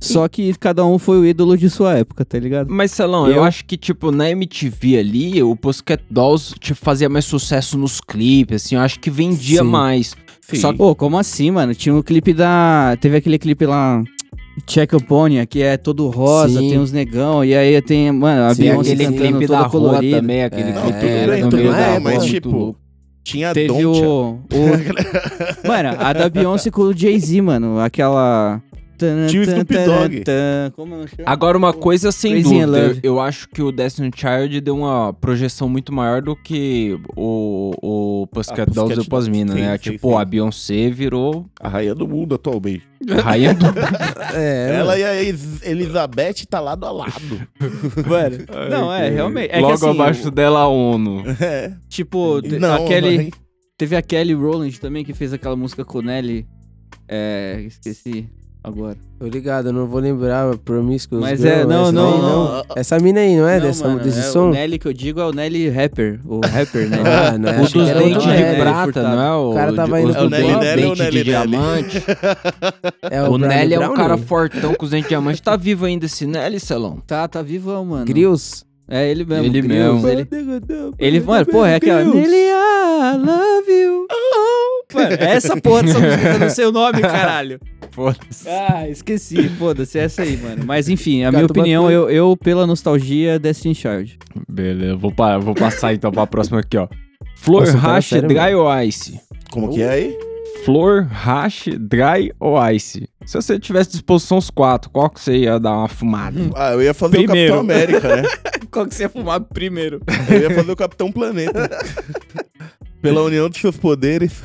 Só que cada um foi o ídolo de sua época, tá ligado?
Mas, Celão, eu...
Eu-
acho que, tipo, na MTV ali, o Pussycat Dolls tipo, fazia mais sucesso nos clipes, assim, eu acho que vendia
Sim.
mais.
Sim.
Só
Pô, como assim, mano? Tinha um clipe da. Teve aquele clipe lá. Check Upon, que é todo rosa,
Sim.
tem uns negão, e aí tem, mano, a
Sim,
Beyoncé
aquele
cantando
clipe
toda
da rua
colorida.
também, aquele
É,
clipe
tudo
era no
tudo
meio
bem,
da
mas,
rua,
tipo. Tinha
Teve
Don'tcha.
o, o- Mano, a da Beyoncé com o Jay-Z, mano. Aquela.
Tinha o Snoop Dogg.
Agora, uma coisa sem
Crazy
dúvida, eu, acho que o Destiny Child deu uma projeção muito maior do que o, o Pussycat
Ah,
Dolls pras minas,
Sim,
né?
sim,
tipo,
sim.
a Beyoncé virou
A rainha do mundo atualmente.
rainha do...
É,
Ela e a Elizabeth tá lado a lado.
Mano. Não, é, realmente. É
Logo
que, assim,
abaixo
o-
dela, a ONU.
É.
Tipo,
Não,
aquele.
mas-
Teve a Kelly Rowland também que fez aquela música com o Nelly. É. Esqueci agora.
Tô ligado, eu não vou lembrar, Promiscuous
Mas
Girl,
é, não, não,
daí
não.
Essa mina aí, não é?
Não,
dessa,
mano,
desse
é,
som?
O Nelly que eu digo é o Nelly Rapper. O rapper, né?
Ah, não é,
O dos dentes de
Nelly.
prata,
Furtado.
não é? O,
O cara tava indo
os
pro
do
Nelly
dente
Nelly
de
Nelly Nelly?
diamante.
É
O,
Brownie
Nelly é um cara fortão com os dentes de diamante. Tá vivo ainda esse Nelly, Celão?
Tá, tá vivão, mano.
Grills?
É ele mesmo.
Ele
Grills,
mesmo.
Ele, ele mano, porra, é aquela. Nelly, I love you. Mano, é essa porra dessa música que eu não sei o nome, caralho.
Foda-se.
Ah, esqueci. Foda-se, é essa aí, mano. Mas enfim, a
Gato
minha opinião, eu, eu, pela nostalgia, Destiny Child.
Beleza, vou, pa- vou passar então pra próxima aqui, ó. Flor, hash,
sério,
dry ice?
Como que é aí?
Flor, hash, dry ou ice? Se você tivesse disposição os quatro, qual que você ia dar uma fumada?
Ah, eu ia fazer
Primeiro.
o Capitão América, né?
Qual que você ia fumar primeiro?
Eu ia fazer o Capitão Planeta. Pela união dos seus poderes.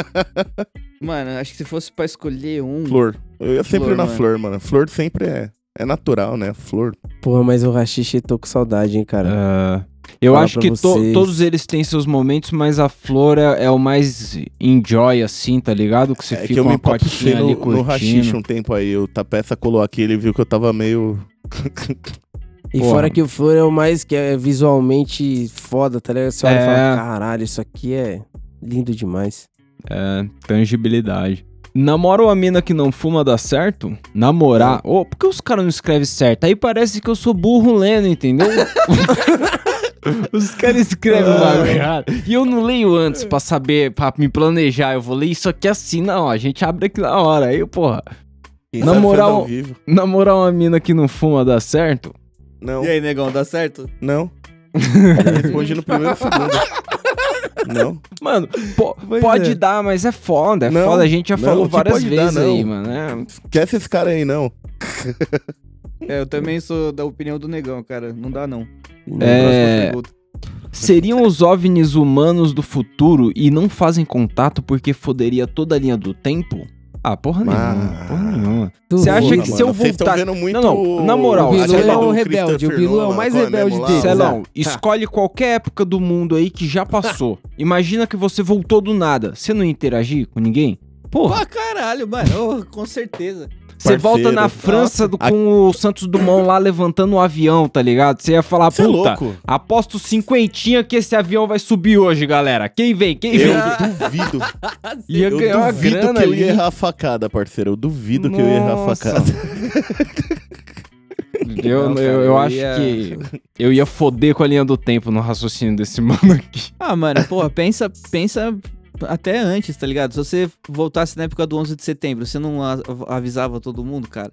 Mano, acho que se fosse pra escolher um.
Flor. Eu ia sempre
Flor,
na
mano.
flor, mano. Flor sempre é. É natural, né? Flor.
Porra, mas o Rashishi tô com saudade, hein, cara.
Ah, eu acho que to- todos eles têm seus momentos, mas a flor é, é o mais enjoy, assim, tá ligado? Que você
é
fica
que eu
uma
me
cotinha
no,
ali
no rachixe
curtindo.
um tempo aí. O Tapeça colou aqui, ele viu que eu tava meio.
E
Porra.
fora que o Flor é o mais que é visualmente foda, tá ligado? Você olha e
É.
fala, caralho, isso aqui é lindo demais.
É, tangibilidade. Namora uma mina que não fuma dá certo? Namorar. Ô, por que os caras não escrevem certo? Aí parece que eu sou burro lendo, entendeu? Os caras escrevem o bagulho errado. E eu não leio antes pra saber, pra me planejar. Eu vou ler isso aqui assim, não. A gente abre aqui na hora. Aí, porra,
Quem
Na moral-
vivo.
namorar uma mina que não fuma dá certo?
Não,
E aí, negão, dá certo?
não. Já respondi no primeiro segundo. Não.
Mano, po-
Pois
pode
é.
dar, mas é foda, é
Não,
foda. A gente já
não,
falou
que
várias
pode dar,
vezes aí, mano. é.
Esquece esse cara aí, não.
É, eu também sou da opinião do negão, cara. Não dá, não.
É. Seriam os OVNIs humanos do futuro e não fazem contato porque foderia toda a linha do tempo? Ah, porra nenhuma,
Ah.
porra nenhuma. Você acha que se eu voltar-
vendo muito
Não, não, na moral,
O Bilu é o rebelde, o Bilu é o mais
qual
rebelde deles.
Celão, escolhe qualquer época do mundo aí que já passou. Imagina que você voltou do nada. Você não ia interagir com ninguém? Porra,
Pra caralho, mano. Ô, com certeza.
Você volta na
nossa.
França do- com o Santos Dumont lá levantando o avião, tá ligado? Você ia falar,
Você é
puta,
louco?
aposto cinquentinha que esse avião vai subir hoje, galera. Quem vem? Quem
Eu
vem?
duvido.
Ia
eu
ganhar uma
duvido
grana
que eu
ali.
ia errar a facada, parceiro. Eu duvido que eu ia errar a
Nossa.
facada.
Eu,
Não, cara,
eu, eu
eu
acho
ia-
que eu ia foder com a linha do tempo no raciocínio desse mano aqui.
Ah, mano, porra, pensa, pensa até antes, tá ligado? Se você voltasse na época do 11 de setembro, você não avisava todo mundo, cara?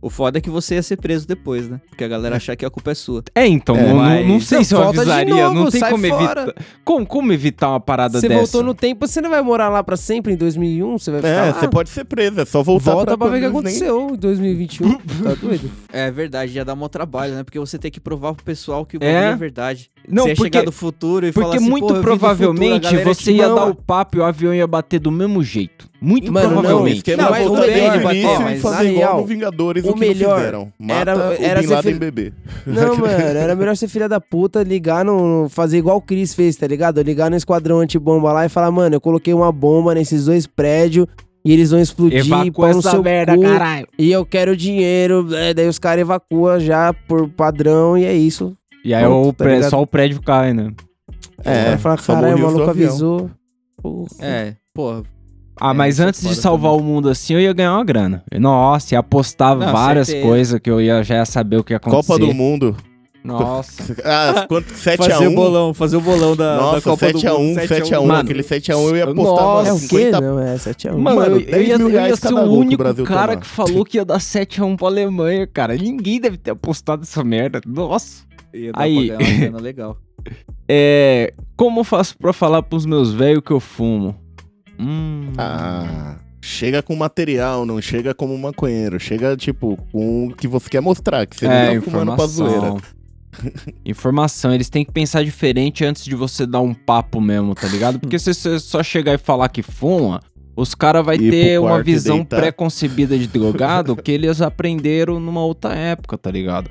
O foda é que você ia ser preso depois, né? Porque a galera achar que a culpa é sua.
É, então,
É,
não, não-
mas-
não sei se eu avisaria.
novo,
não tem como evitar. Como, como evitar uma parada
Você
dessa?
voltou no tempo, você não vai morar lá pra sempre em 2001? Você vai ficar
É,
lá?
você pode ser preso, é só voltar
Volta pra ver o que
quando nem-
aconteceu em 2021. tá doido?
É verdade, já dá mó trabalho, né? Porque você tem que provar pro pessoal que o
É.
é verdade.
Não,
você ia
porque,
chegar do futuro e falar
porque
assim,
muito
"Porra, eu vim do futuro,
provavelmente
galera
você ia
mama."
dar o papo e o avião ia bater do mesmo jeito. Muito
Mano, não,
provavelmente.
Não,
é
mas o melhor-
o
ó,
e
mas
fazer
na
igual no Vingadores
o
o, que
melhor
não fizeram. Mata
era-
o
era
Bin
ser
Laden
fi-
bebê.
Não, mano, era melhor ser filha da puta, ligar no. fazer igual o Chris fez, tá ligado? Ligar no esquadrão antibomba lá e falar, mano, eu coloquei uma bomba nesses dois prédios e eles vão explodir,
Evacua essa
seu
merda,
cu,
caralho.
E eu quero dinheiro. é, daí os caras evacuam já por padrão e é isso.
E aí
Pronto,
o
tá
pré- só o prédio cai, né?
É,
Aí fala, caralho, o maluco avisou. Porra.
É, porra.
Ah,
É,
mas
é
antes de salvar
também.
o mundo assim, eu ia ganhar uma grana. Nossa, ia apostar
Não,
várias
certeza.
coisas que eu ia, já ia saber o que ia acontecer.
Copa do Mundo.
Nossa.
Ah, quanto? 7x1.
Fazer o bolão, fazer o bolão da, da
Nossa,
Copa do
7x1,
Mundo.
7x1.
Mano,
Aquele 7x1 eu ia apostar,
nossa,
mano,
É o quê?
50
Não, é 7 a 1.
Mano,
Mano,
eu, eu
10
ia, eu ia ser o único
Brasil
cara
tomar.
que falou que ia dar 7x1 pra Alemanha, cara. Ninguém deve ter apostado essa merda. Nossa.
Ia dar
Aí.
uma grana legal.
É. Como eu faço pra falar pros meus velhos que eu fumo? Hum.
Ah, chega com material, não chega como maconheiro. Chega, tipo, com o que você quer mostrar, que você
é,
não tá fumando pra zoeira.
informação. informação. Eles têm que pensar diferente antes de você dar um papo mesmo, tá ligado? Porque se você só chegar e falar que fuma, os caras vão ter uma visão pré-concebida de drogado que eles aprenderam numa outra época, tá ligado?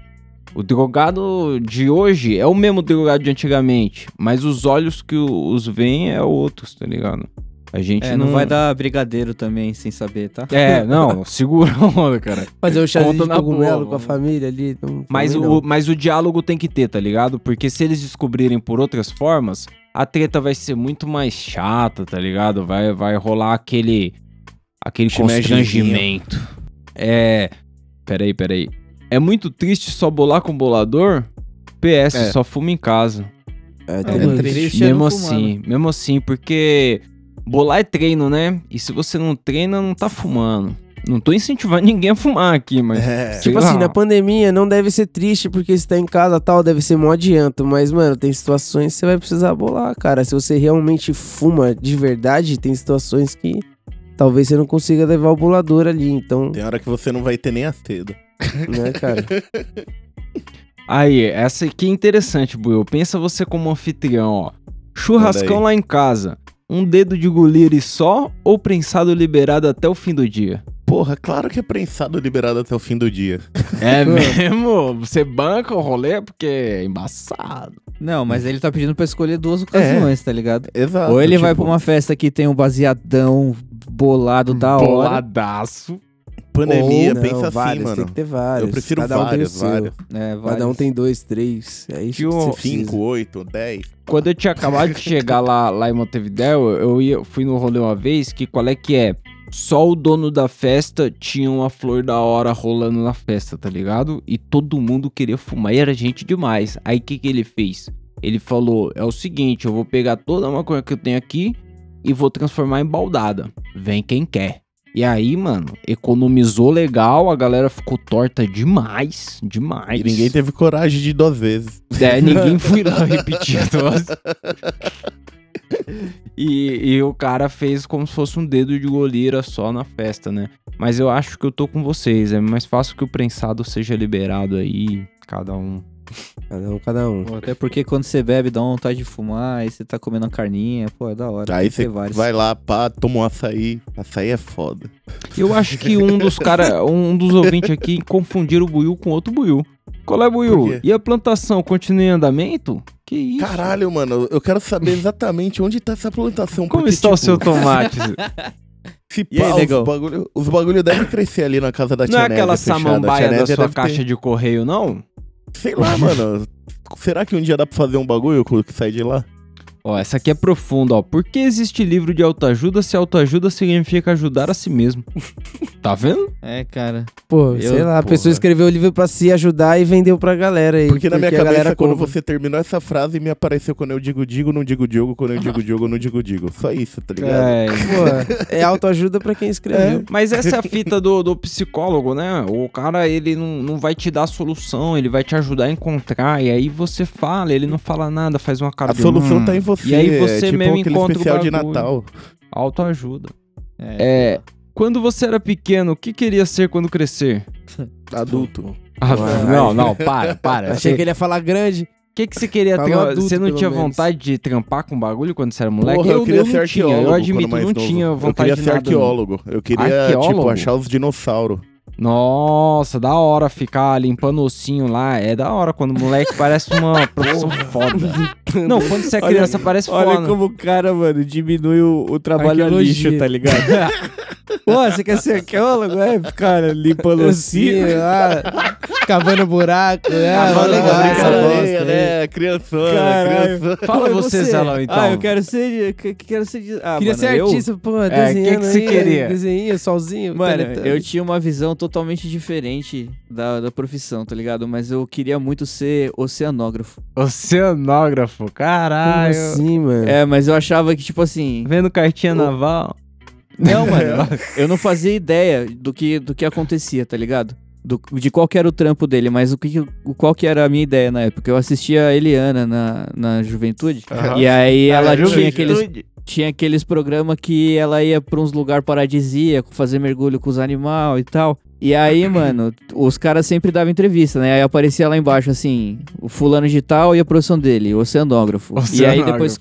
O drogado de hoje é o mesmo drogado de antigamente, mas os olhos que os veem é outros, tá ligado? A gente
É, não vai dar brigadeiro também, sem saber, tá?
É, não, segura a onda, cara.
Fazer o chazinho de cogumelo
boa,
com a família ali. Não,
Mas o,
não.
mas o diálogo tem que ter, tá ligado? Porque se eles descobrirem por outras formas, a treta vai ser muito mais chata, tá ligado? Vai, vai rolar aquele. aquele constrangimento. É. Peraí, peraí. É muito triste só bolar com bolador? PS,
É.
só fuma em casa.
É,
É,
triste.
triste é
mesmo
não fumar,
assim, mesmo assim, porque bolar é treino, né? E se você não treina, não tá fumando. Não tô incentivando ninguém a fumar aqui, mas.
É.
Tipo
lá.
assim, na pandemia não deve ser triste porque você tá em casa tal, deve ser mó adianto. Mas, mano, tem situações que você vai precisar bolar, cara. Se você realmente fuma de verdade, tem situações que talvez você não consiga levar o bolador ali. Então,
Tem hora que você não vai ter nem a seda.
né, cara?
Aí, essa aqui é interessante, Buiu. Pensa você como anfitrião, ó. Churrascão lá em casa. Um dedo de goleiro e só ou prensado liberado até o fim do dia?
Porra, claro que é prensado liberado até o fim do dia.
É mesmo? Você banca o rolê porque é embaçado.
Não, mas ele tá pedindo pra escolher duas ocasiões, tá ligado?
Exato.
Ou ele vai
tipo,
pra uma festa que tem um baseadão bolado da hora.
Boladaço.
Pandemia,
Não,
pensa assim,
vários,
mano.
Tem que ter vários.
Eu prefiro
Cada um
vários,
seu.
vários.
É,
Cada um
vários.
tem dois, três. É isso
Tio,
que.
5, 8, 10.
Quando eu tinha acabado de chegar lá, lá em Montevidéu, eu ia, fui no rolê uma vez que qual é que é? só o dono da festa tinha uma flor da hora rolando na festa, tá ligado? E todo mundo queria fumar e era gente demais. Aí o que, que ele fez? Ele falou: é o seguinte, eu vou pegar toda a maconha que eu tenho aqui e vou transformar em baldada. Vem quem quer. E aí, mano, economizou legal, a galera ficou torta demais, demais.
E ninguém teve coragem de ir duas vezes.
É, ninguém foi lá repetir dose. E, e o cara fez como se fosse um dedo de goleira só na festa, né? Mas eu acho que eu tô com vocês. É mais fácil que o prensado seja liberado aí, cada um.
Cada um, cada um.
Pô, Até porque quando você bebe dá uma vontade de fumar, aí você tá comendo uma carninha, pô, é da hora.
Aí você vai lá, pá, toma um açaí. Açaí é foda.
Eu acho que um dos cara, um dos ouvintes aqui confundiram o buiu com outro buiu. Qual é, buiu? E a plantação continua em andamento? Que isso?
Caralho, mano, eu quero saber exatamente onde tá essa plantação.
Como
porque,
está o
tipo,
seu tomate?
Se
E aí,
pá,
negão?
os bagulho, os bagulho devem crescer ali na casa da
Não
tia
é aquela.
A
samambaia da sua
deve ter-
caixa de correio, não?
Sei lá, mano. Será que um dia dá pra fazer um bagulho que sai de lá?
Ó, essa aqui é profunda, ó. Por que existe livro de autoajuda se autoajuda significa ajudar a si mesmo? Tá vendo?
É, cara.
Pô,
Eu-
sei lá, a
porra.
pessoa escreveu o livro pra se ajudar e vendeu pra galera. aí,
Porque na minha
a
cabeça, quando
compra.
você terminou essa frase, me apareceu quando eu digo digo, não digo Diogo, quando eu digo Diogo, não digo digo. Só isso, tá ligado?
É.
Pô, é autoajuda pra quem escreveu.
Mas essa é a fita do, do psicólogo, né? O cara, ele não, não vai te dar a solução, ele vai te ajudar a encontrar. E aí você fala, ele não fala nada, faz uma cara
A
de,
solução
"Hum".
tá em você.
E aí
é
você
tipo
mesmo encontra o
especial de
bagulho.
Natal.
Autoajuda.
É.
É. Quando você era pequeno, o que queria ser quando crescer?
Adulto.
Ah,
Uai.
não, não, para, para.
Achei que ele ia falar grande.
O que, que você queria
adulto,
Você não tinha
menos.
vontade de trampar com bagulho quando você era moleque?
Porra, eu, queria
não
ser
tinha,
arqueólogo.
Eu admito, não
novo.
tinha
Eu
vontade
queria
de
ser
nada, não.
arqueólogo. Eu queria,
Arqueólogo?
tipo, achar os dinossauros.
Nossa, da hora ficar limpando ossinho lá. É da hora quando o moleque parece uma profissão foda. Não, quando você é
Olha-
criança parece
Olha
foda.
como o cara, mano, diminui o, o trabalho a lixo, tá ligado? Pô, você quer ser arqueólogo? É, cara, limpando o sino.
ah, cavando buraco. É,
Cavando
legal essa
né?
bosta
né? Criançona,
Caralho.
criançona.
Fala
Pô, e
você, Zelão, então.
Ah, eu quero ser. Quero ser. de- Ah,
Queria
mano,
ser
eu-
artista, pô,
É,
desenhando
que que você
aí,
queria?
Desenho, solzinho.
Mano, eu tinha uma visão totalmente diferente da, da profissão, tá ligado? Mas eu queria muito ser oceanógrafo.
Oceanógrafo,
Como
caralho.
assim, mano?
É, mas eu achava que, tipo assim.
Vendo cartinha
O-
naval.
Não, mano, eu não fazia ideia do que, do que acontecia, tá ligado? Do, de qual que era o trampo dele, mas o que, o, qual que era a minha ideia na época. Eu assistia a Eliana na, na juventude,
Aham.
e aí ela
Ah,
tinha
juventude.
aqueles, tinha aqueles programas que ela ia pra uns lugares paradisíacos, fazer mergulho com os animais e tal. E aí, mano, os caras sempre davam entrevista, né? Aí aparecia lá embaixo, assim, o fulano de tal e a profissão dele, o oceanógrafo. E aí depois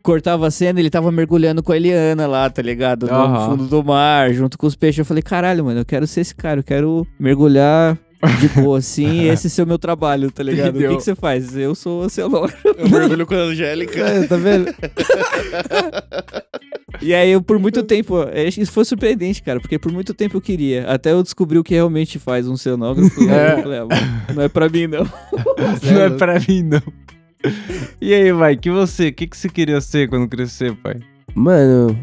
cortava a cena, ele tava mergulhando com a Eliana lá, tá ligado? No
Aham.
fundo do mar, junto com os peixes. Eu falei, caralho, mano, eu quero ser esse cara, eu quero mergulhar de boa, assim, esse ser o meu trabalho, tá ligado? O que,
Entendeu?
que você faz? Eu sou oceanógrafo.
Eu mergulho com a Angélica.
É, tá vendo?
E aí, eu, por muito tempo, é, isso foi surpreendente, cara, porque por muito tempo eu queria, até eu descobri o que realmente faz um oceanógrafo, e aí
É.
eu falei, ah, não é pra mim, não.
Não é pra mim, não. E aí, vai, que você? O que, que você queria ser quando crescer, pai?
Mano,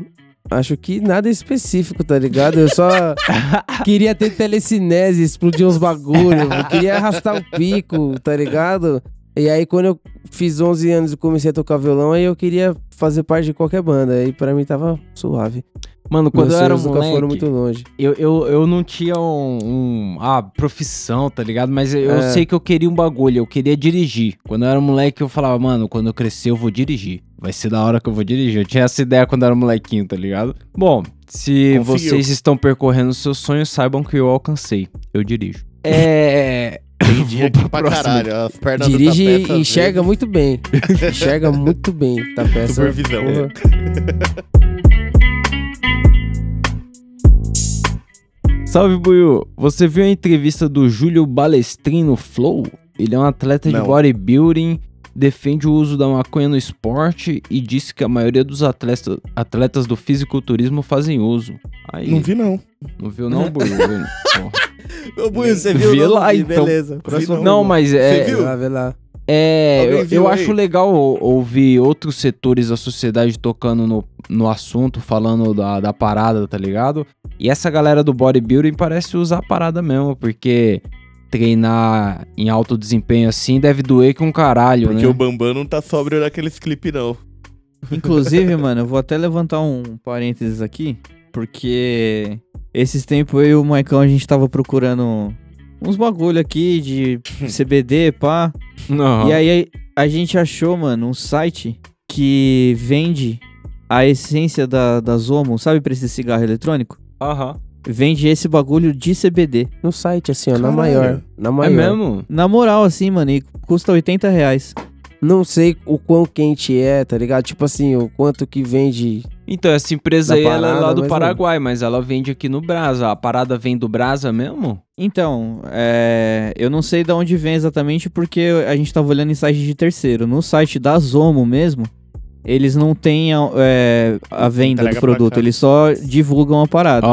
acho que nada específico, tá ligado? Eu só queria ter telecinese, explodir uns bagulho, eu queria arrastar o pico, tá ligado? E aí quando eu fiz 11 anos e comecei a tocar violão, aí eu queria fazer parte de qualquer banda, aí pra mim tava suave.
Mano, quando
Meus
eu era
sonhos nunca foram
moleque,
muito longe.
eu, eu, eu não tinha um, um- ah, profissão, tá ligado? Mas eu,
É.
sei que eu queria um bagulho, eu queria dirigir. Quando eu era moleque, eu falava, mano, quando eu crescer eu vou dirigir. Vai ser da hora que eu vou dirigir. Eu tinha essa ideia quando eu era molequinho, tá ligado? Bom, se
Conseguiu.
vocês estão percorrendo seus sonhos, saibam que eu alcancei. Eu dirijo. É...
Tem dia
pro
pra
próximo.
caralho. As pernas
Dirige
do
e
às
enxerga muito bem. enxerga muito bem, tá peça.
Supervisão.
Porra.
Salve, Buiu! Você viu a entrevista do Júlio Balestrin no Flow? Ele é um atleta de
Não.
bodybuilding, defende o uso da maconha no esporte e disse que a maioria dos atletas, atletas do fisiculturismo fazem uso. Aí,
Não vi, não.
não viu não, Buiu? Porra.
Ô, Buiu, você
viu?
viu?
Vê lá, então.
Beleza. Próxima
não.
não, mas
Você
é...
viu?
Vê lá, vê lá.
É, eu,
viu
eu acho legal ou- ouvir outros setores da sociedade tocando no, no assunto, falando da, da parada, tá ligado? E essa galera do bodybuilding parece usar a parada mesmo, porque treinar em alto desempenho assim deve doer que um caralho,
Porque
né?
o Bambam não tá sóbrio naqueles clipes, não.
Inclusive, mano, eu vou até levantar um parênteses aqui, porque esses tempos eu e o Maicon a gente tava procurando uns bagulho aqui de CBD, pá.
Não.
E aí a gente achou, mano, um site que vende a essência da, da Zomo, sabe pra esse cigarro eletrônico?
Aham.
Vende esse bagulho de CBD.
No site, assim, ó, na
Caralho.
maior. Na
É
maior.
mesmo?
Na moral, assim, mano, e custa 80 reais.
Não sei o quão quente é, tá ligado? Tipo assim, o quanto que vende.
Então, essa empresa aí ela é lá
parada,
do
mas
Paraguai, mas ela vende aqui no Brasa. A parada vem do Brasa mesmo?
Então, é, eu não sei de onde vem exatamente porque a gente tava olhando em site de terceiro. No site da Zomo mesmo, eles não têm a, é, a venda
Entrega
do produto, eles só divulgam a parada.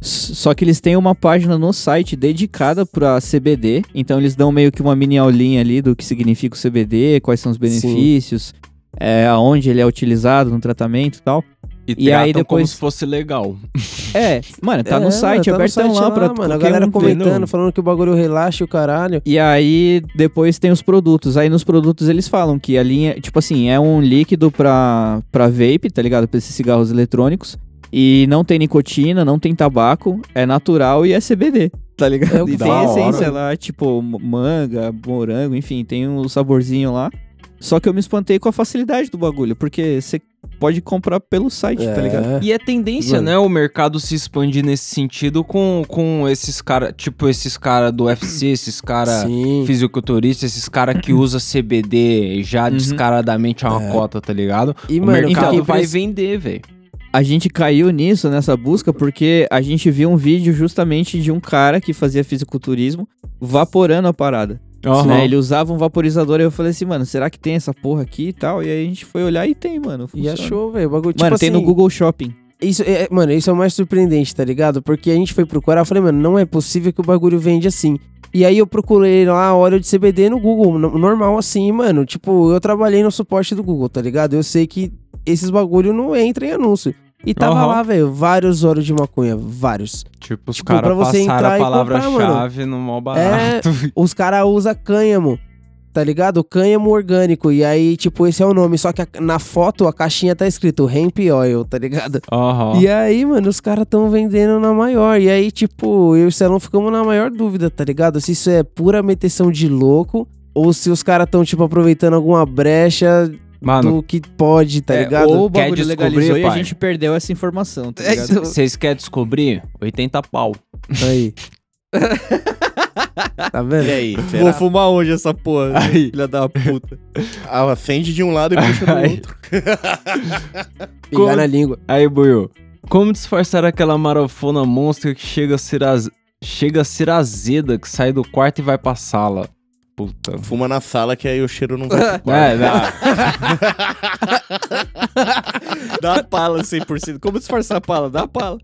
S- Só que eles têm uma página no site dedicada pra CBD, então eles dão meio que uma mini aulinha ali do que significa o CBD, quais são os benefícios, é, aonde ele é utilizado no tratamento e tal.
E,
E aí
tratam como
depois-
se fosse legal.
É, mano, tá
É,
no site,
tá no
abertão
site
lá, pra
mano. A galera
um
comentando, falando que o bagulho relaxa e o caralho.
E aí, depois tem os produtos. Aí nos produtos eles falam que a linha, tipo assim, é um líquido pra, pra vape, tá ligado? Pra esses cigarros eletrônicos. E não tem nicotina, não tem tabaco, é natural e é CBD, tá ligado?
É o que
e tem a essência
hora.
lá, tipo manga, morango, enfim, tem um saborzinho lá. Só que eu me espantei com a facilidade do bagulho, porque você pode comprar pelo site, tá ligado?
É.
E é tendência,
Mano.
né? O mercado se expandir nesse sentido com, com esses caras, tipo esses caras do UFC, esses caras fisiculturistas, esses caras que usam CBD já
Uhum.
descaradamente a uma
É.
cota, tá ligado?
E,
o
mano,
mercado
fiquei
vai vender, velho.
A gente caiu nisso, nessa busca, porque a gente viu um vídeo justamente de um cara que fazia fisiculturismo vaporando a parada. Né? Ele usava um vaporizador e eu falei assim, mano, será que tem essa porra aqui e tal? E aí a gente foi olhar e tem, mano.
E
funciona.
achou, velho. O bagulho,
Mano,
tipo
tem
assim,
no Google Shopping.
Isso, é, mano, isso é o mais surpreendente, tá ligado? Porque a gente foi procurar, eu falei, mano, não é possível que o bagulho vende assim. E aí eu procurei lá óleo de CBD no Google, no- normal assim, mano. Tipo, eu trabalhei no suporte do Google, tá ligado? Eu sei que esses bagulho não entram em anúncio. E tava
Aham.
lá, velho, vários óleos de maconha, vários.
Tipo, os
Tipo,
caras passaram
entrar
a palavra-chave no mal barato.
Os caras usam cânhamo, tá ligado? Cânhamo orgânico. E aí, tipo, esse é o nome. Só que na foto a caixinha tá escrito Hemp Oil, tá ligado?
Aham.
E aí, mano, os caras tão vendendo na maior. E aí, tipo, eu e o Celão ficamos na maior dúvida, tá ligado? Se isso é pura meteção de louco ou se os caras tão, tipo, aproveitando alguma brecha
Mano,
do que pode, tá
É,
ligado?
ou o
Quer
bagulho
descobrir,
legalizou e a gente perdeu essa informação, tá
É,
ligado?
vocês querem descobrir? 80 pau.
Aí. tá vendo?
E aí,
Vou
será?
fumar hoje essa porra,
Aí.
filha da puta.
Ah, acende de um lado e puxa do outro.
Pegar
Como-
na língua.
Aí, Buiu. Como disfarçar aquela marafona monstra que chega a ser, az... chega a ser azeda, que sai do quarto e vai pra sala? Puta.
Fuma na sala que aí o cheiro não vai. pro
É, dá.
Dá pala 100%. Como disfarçar a pala? Dá pala.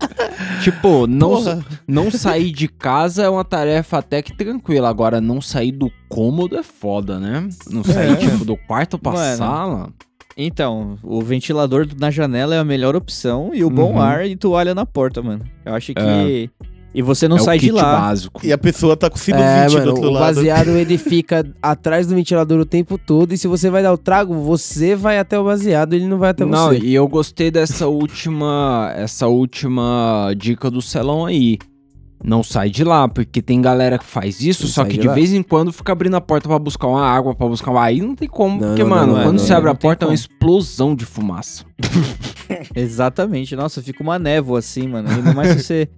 Tipo, não, não sair de casa é uma tarefa até que tranquila. Agora, não sair do cômodo é foda, né? Não sair,
É.
tipo, do quarto pra
Mano.
sala.
Então, o ventilador na janela é a melhor opção e o bom
Uhum.
ar e toalha na porta, mano. Eu acho que.
É.
E você não
é
sai
o
de lá.
básico.
E a pessoa tá com o sinusite
É,
do
mano,
outro
o
lado.
baseado ele fica atrás do ventilador o tempo todo. E se você vai dar o trago, você vai até o baseado, ele não vai até
Não,
você.
e eu gostei dessa última, essa última dica do Celão aí. Não sai de lá, porque tem galera que faz isso,
Não
só que
de
de vez em quando fica abrindo a porta pra buscar uma água, pra buscar uma... Aí não tem como,
Não,
porque,
não,
mano,
não,
quando
não,
você
não,
abre
não
a porta é uma explosão de fumaça.
Exatamente. Nossa, fica uma névoa assim, mano. Ainda mais se você.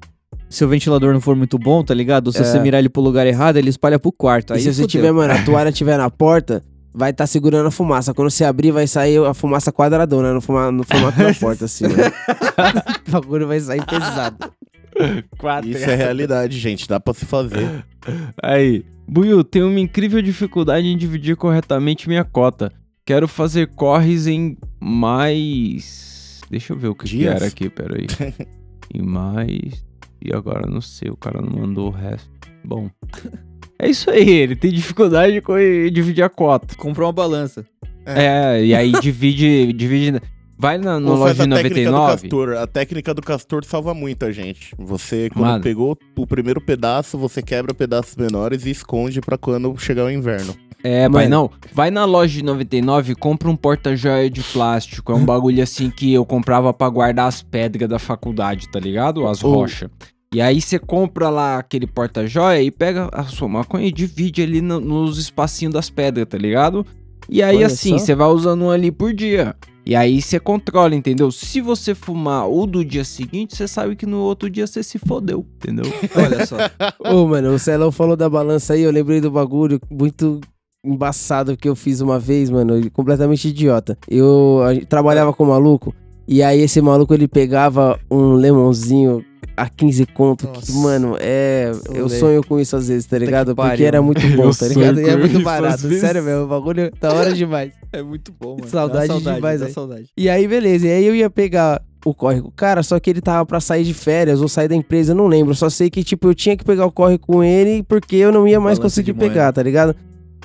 Se o ventilador não for muito bom, tá ligado? Ou se
É.
você mirar ele pro lugar errado, ele espalha pro quarto.
E
Aí
se você
fudeu.
tiver, mano, a toalha tiver na porta, vai estar segurando a fumaça. Quando você abrir, vai sair a fumaça quadradona no, fuma, no formato da porta, assim, mano. o bagulho vai sair pesado.
Isso é realidade, gente. Dá pra se fazer.
Aí, Buiu, tenho uma incrível dificuldade em dividir corretamente minha cota. Quero fazer corres em mais. Deixa eu ver o que, que era aqui, peraí. em mais. E agora não sei, o cara não mandou o resto. Bom. É isso aí, ele tem dificuldade com dividir a cota.
Comprou uma balança.
É, e aí divide, divide. Vai na, no loja
a do
99.
castor. A técnica do castor salva muita gente. Você, quando
Mano.
pegou o primeiro pedaço, você quebra pedaços menores e esconde pra quando chegar o inverno.
É, mas
Mano.
não. Vai na loja de 99 e compra um porta-joia de plástico. É um bagulho assim que eu comprava pra guardar as pedras da faculdade, tá ligado? As rochas. E aí você compra lá aquele porta-joia e pega a sua maconha e divide ali no- nos espacinhos das pedras, tá ligado? E aí
Olha
assim, você vai usando um ali por dia. E aí você controla, entendeu? Se você fumar o do dia seguinte, você sabe que no outro dia você se fodeu, entendeu?
Olha só.
Ô, mano, o Celão falou da balança aí, eu lembrei do bagulho muito embaçado que eu fiz uma vez, mano, e completamente idiota. Eu a trabalhava com um maluco, e aí esse maluco ele pegava um lemãozinho a 15 conto, que, mano, é. Eu
Moleque.
sonho com isso às vezes, tá ligado? Porque era muito bom,
Eu
tá ligado? E é muito barato, sério mesmo, o bagulho da hora demais.
É muito bom, mano.
Saudade
saudade
demais, velho.
saudade.
E aí, beleza. E aí eu ia pegar o corre com o cara, só que ele tava pra sair de férias ou sair da empresa, eu não lembro. Só sei que, tipo, eu tinha que pegar o corre com ele porque eu não ia mais
Balança
conseguir pegar, tá ligado?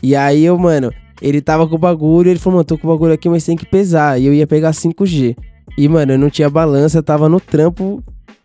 E aí eu, mano, ele tava com o bagulho, ele falou, mano, tô com o bagulho aqui, mas tem que pesar. E eu ia pegar 5G. E, mano, eu não tinha balança, tava no trampo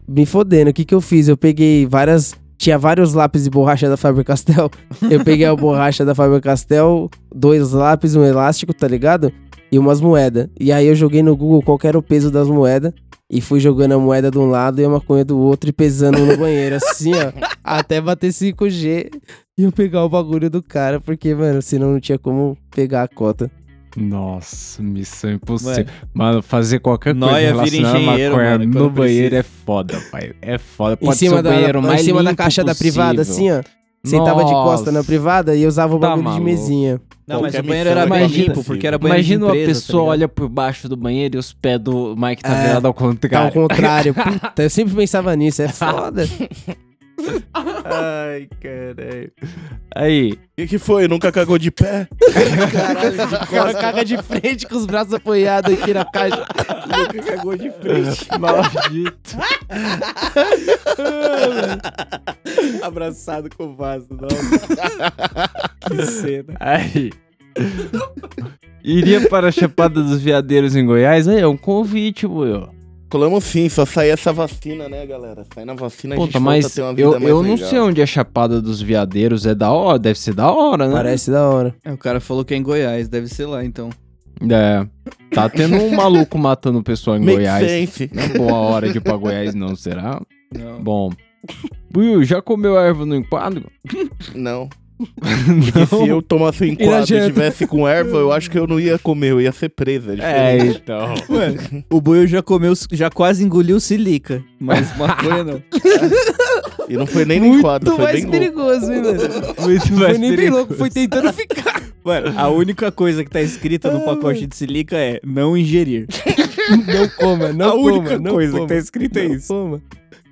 me fodendo. O que que eu fiz? Eu peguei várias. Tinha vários lápis de borracha da Faber Castell. Eu peguei a borracha da Faber Castell, dois lápis, um elástico, tá ligado? E umas moedas. E aí eu joguei no Google qual era o peso das moedas. E fui jogando a moeda de um lado e a maconha do outro e pesando no banheiro, assim, ó. Até bater 5G e eu pegar o bagulho do cara, porque, mano, senão não tinha como pegar a cota.
Nossa, missão impossível. Mano, fazer qualquer coisa relacionada à
engenheiro,
maconha
mano,
no banheiro
precisa.
é foda, pai. É foda.
Em
Pode
cima,
ser o
da,
banheiro
em
mais
cima da caixa da privada,
possível.
assim, ó. Sentava de costa na privada e usava o
Tá
bagulho de mesinha.
Não, mas
Qualquer
o banheiro
missão
era
é
mais limpo, porque era banheiro
Imagina
de
uma
empresa, tá
pessoa
ligado?
olha por baixo do banheiro e os pés do Mike tá
É.
virado ao
Tá ao
contrário.
contrário. Puta, eu sempre pensava nisso, é foda.
Ai, caralho. Aí,
O que, que foi? Nunca cagou de pé?
Caralho, cara caga de frente com os braços apoiados aqui na caixa.
Cagou de frente.
maldito.
Abraçado com o vaso, não. que cena.
Aí. Iria para a Chapada dos Veadeiros em Goiás? Aí, é um convite, Will.
Colamos sim, só sair essa vacina, né, galera? Sai na vacina a gente
Puta,
volta a
mas
ter uma vida
eu,
mais
eu não
legal.
sei onde é Chapada dos Veadeiros. É da hora, deve ser da hora, né?
Parece da hora.
É, o cara falou que é em Goiás, deve ser lá, então.
É. Tá tendo um maluco matando pessoa em
Make
Goiás.
sense.
Não é boa hora de ir pra Goiás, não, será?
Não.
Bom. Will, já comeu erva no enquadro?
Não. Porque se eu tomasse um enquadro e tivesse com erva, eu acho que eu não ia comer, eu ia ser presa.
É,
diferente.
então.
Mano, o Buiu já comeu, já quase engoliu silica, mas maconha não.
E não foi nem no enquadro, foi
mais
bem louco.
perigoso, hein, mano?
Muito
Não foi nem bem louco, foi tentando ficar.
Mano, a única coisa que tá escrita no pacote de silica é não ingerir.
Não coma, não
a
coma.
única
não
coisa
coma.
que tá escrita é
Não
isso.
coma.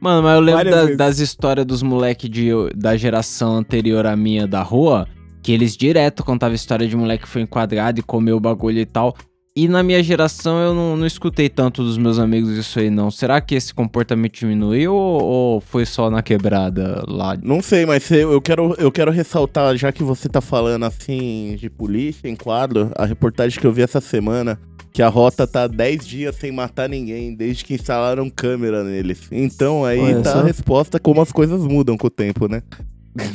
Mano, mas eu lembro da- das histórias dos moleques da geração anterior à minha da rua, que eles direto contavam história de moleque que foi enquadrado e comeu o bagulho e tal. E na minha geração eu não, não escutei tanto dos meus amigos isso aí, não. Será que esse comportamento diminuiu ou, ou foi só na quebrada lá?
Não sei, mas eu quero, eu quero ressaltar, já que você tá falando assim de polícia, enquadro, a reportagem que eu vi essa semana, que a rota tá 10 dias sem matar ninguém, desde que instalaram câmera neles. Então aí
Olha
tá
só.
a resposta como as coisas mudam com o tempo, né?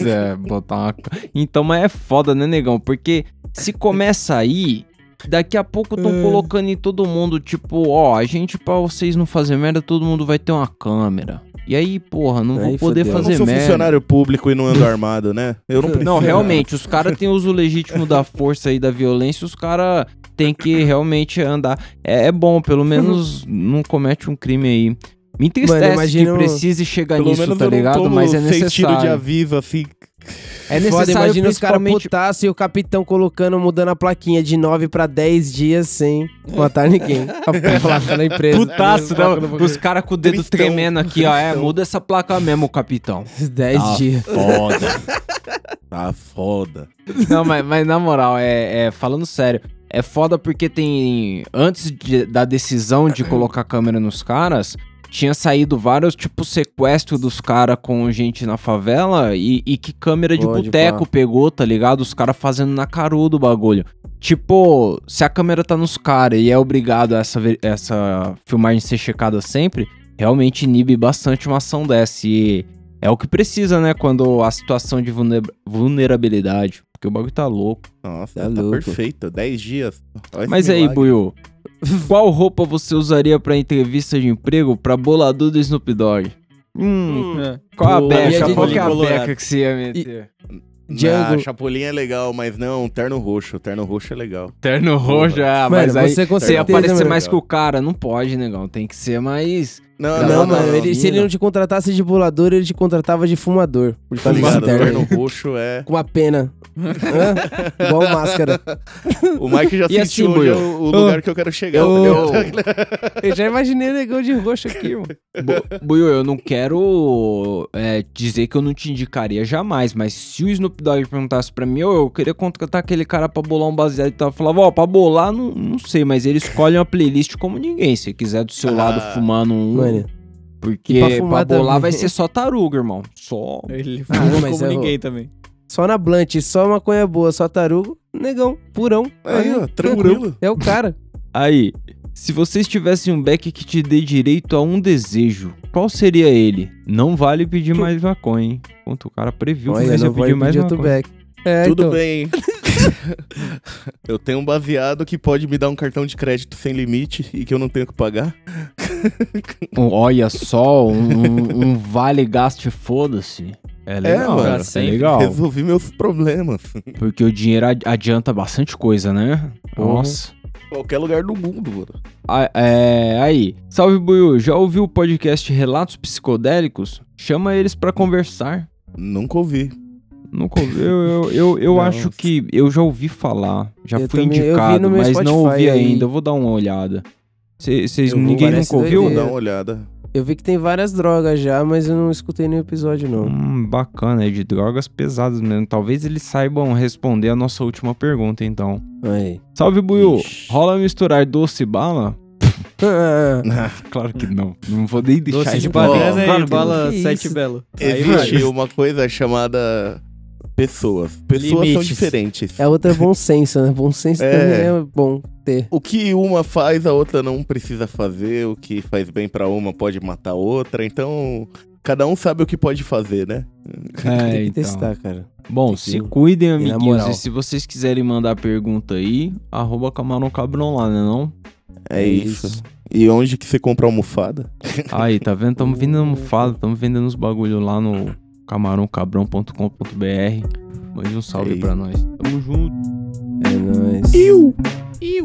É, botar uma... Então, mas é foda, né, negão? Porque se começa aí, daqui a pouco estão
É.
colocando em todo mundo, tipo, ó, a gente, pra vocês não fazer merda, todo mundo vai ter uma câmera. E aí, porra, não vou
Aí
poder
fodeu.
Eu não
fazer
sou
merda.
funcionário público e não ando armado, né? Eu não preciso.
Não, realmente, os caras têm uso legítimo da força e da violência, os caras têm que realmente andar. É, é bom, pelo menos não comete um crime aí. Me entristece
imagina
que precise chegar
Pelo
nisso,
menos
tá
eu não
ligado? Mas é
sentido de
necessário.
aviso, assim.
É
Foda,
necessário
imagina os caras
principalmente...
putaço e o capitão colocando, mudando a plaquinha de 9 pra 10 dias sem matar ninguém. A placa da empresa.
Putaço, não. Os caras com o dedo
Tristão.
tremendo aqui, ó. É, muda essa placa mesmo, capitão.
10
Tá
dias.
Foda.
Tá foda.
Não, mas, mas na moral, é, é- falando sério, é foda porque tem. Antes de- da decisão de colocar câmera nos caras, tinha saído vários, tipo, sequestro dos caras com gente na favela e, e que câmera de boteco pegou, tá ligado? Os caras fazendo na carudo o bagulho. Tipo, se a câmera tá nos caras e é obrigado a essa, essa filmagem ser checada sempre, realmente inibe bastante uma ação dessa. E é o que precisa, né? Quando a situação de vulner- vulnerabilidade. Porque o bagulho tá louco.
Nossa,
Tá
tá,
louco.
perfeito. 10 dias. Olha
Mas aí. Buiu, qual roupa você usaria pra entrevista de emprego pra bolador do Snoop Dogg? Hum,
É.
qual a beca? Qual que é a
Colorado.
beca que você ia meter?
Django.
Ah, Chapolin é legal, mas não, terno roxo. Terno roxo é legal.
Terno roxo, ah,
Mano,
mas aí
você
você ia
certeza,
aparecer mais que o cara. Não pode, negão. Tem que ser mais...
Não,
Não,
não,
mano,
não.
ele- se ele não te contratasse de bolador, ele te contratava de fumador. Por
Tá ligado?
terno aí.
roxo é.
Com uma pena. Hã? Igual máscara.
O Mike já
E assim,
sentiu é o, o lugar que eu quero chegar.
Eu-
entendeu?
Eu já imaginei o negão de roxo aqui, mano.
Bu- Buiu, eu não quero é, dizer que eu não te indicaria jamais, mas se o Snoop Dogg perguntasse pra mim, "Ô, eu queria contratar aquele cara pra bolar um baseado e tal, eu falava, ó, pra bolar, não, não sei, mas ele escolhe uma playlist como ninguém. Se quiser do seu lado
Ah.
fumando um, Porque
pra
pra, bolar
também.
vai ser só taruga, irmão. Só.
Ele
Ah,
fumou
mas
como
eu-
ninguém também.
só na blunt, só maconha boa, só tarugo, negão, purão.
Aí, ó, tranquilo.
É o cara.
Aí, se vocês tivessem um back que te dê direito a um desejo, qual seria ele? Não vale pedir mais maconha, hein? Ponto, o cara previu que você pedir mais
pedir outro
maconha.
back. É,
Tudo
então.
bem. eu tenho um baseado que pode me dar um cartão de crédito sem limite e que eu não tenho que pagar.
Um- olha só, um, um- um vale gasto e foda-se. É legal,
mano.
cara, é legal.
Resolvi meus problemas.
Porque o dinheiro ad- adianta bastante coisa, né?
Porra.
Nossa.
Qualquer lugar do mundo, mano.
Ah, é, aí, salve Buiu, já ouviu o podcast Relatos Psicodélicos? Chama eles pra conversar.
Nunca ouvi.
Nunca ouvi. Eu, eu, eu, eu
Não.
acho que eu já ouvi falar. Já
Eu
fui
também-
indicado, mas não
Spotify
ouvi
aí.
ainda. Eu vou dar uma olhada. Vocês ninguém nunca ouviu?
Vou dar uma olhada.
Eu vi que tem várias drogas já, mas eu não escutei nenhum episódio, não.
Hum, bacana, é de drogas pesadas mesmo. Talvez eles saibam responder a nossa última pergunta, então.
Aí.
Salve, Buiu.
Ixi.
Rola misturar doce e bala? Claro que não. Não vou nem deixar
Doce de
isso
banana
Claro
e bala sete belo. Aí
Existe
vai.
uma coisa chamada pessoas. Pessoas são
Limites.
diferentes.
é outra bom senso, né? Bom senso
É.
também é bom ter.
O que uma faz, a outra não precisa fazer. O que faz bem pra uma pode matar a outra. Então, cada um sabe o que pode fazer, né?
É,
tem que
então.
testar, cara.
Bom,
Tem que-
se cuidem,
e
amiguinhos. E se vocês quiserem mandar pergunta aí, arroba camarão cabrão lá, né não?
É,
É
isso.
isso.
E onde que você compra almofada?
Aí, tá vendo? Tamo vendendo almofada, tamo vendendo os bagulho lá no camarãocabrão.com.br. Mande um salve
Ei.
pra nós. Tamo junto.
É nóis.
Iu!
Iu.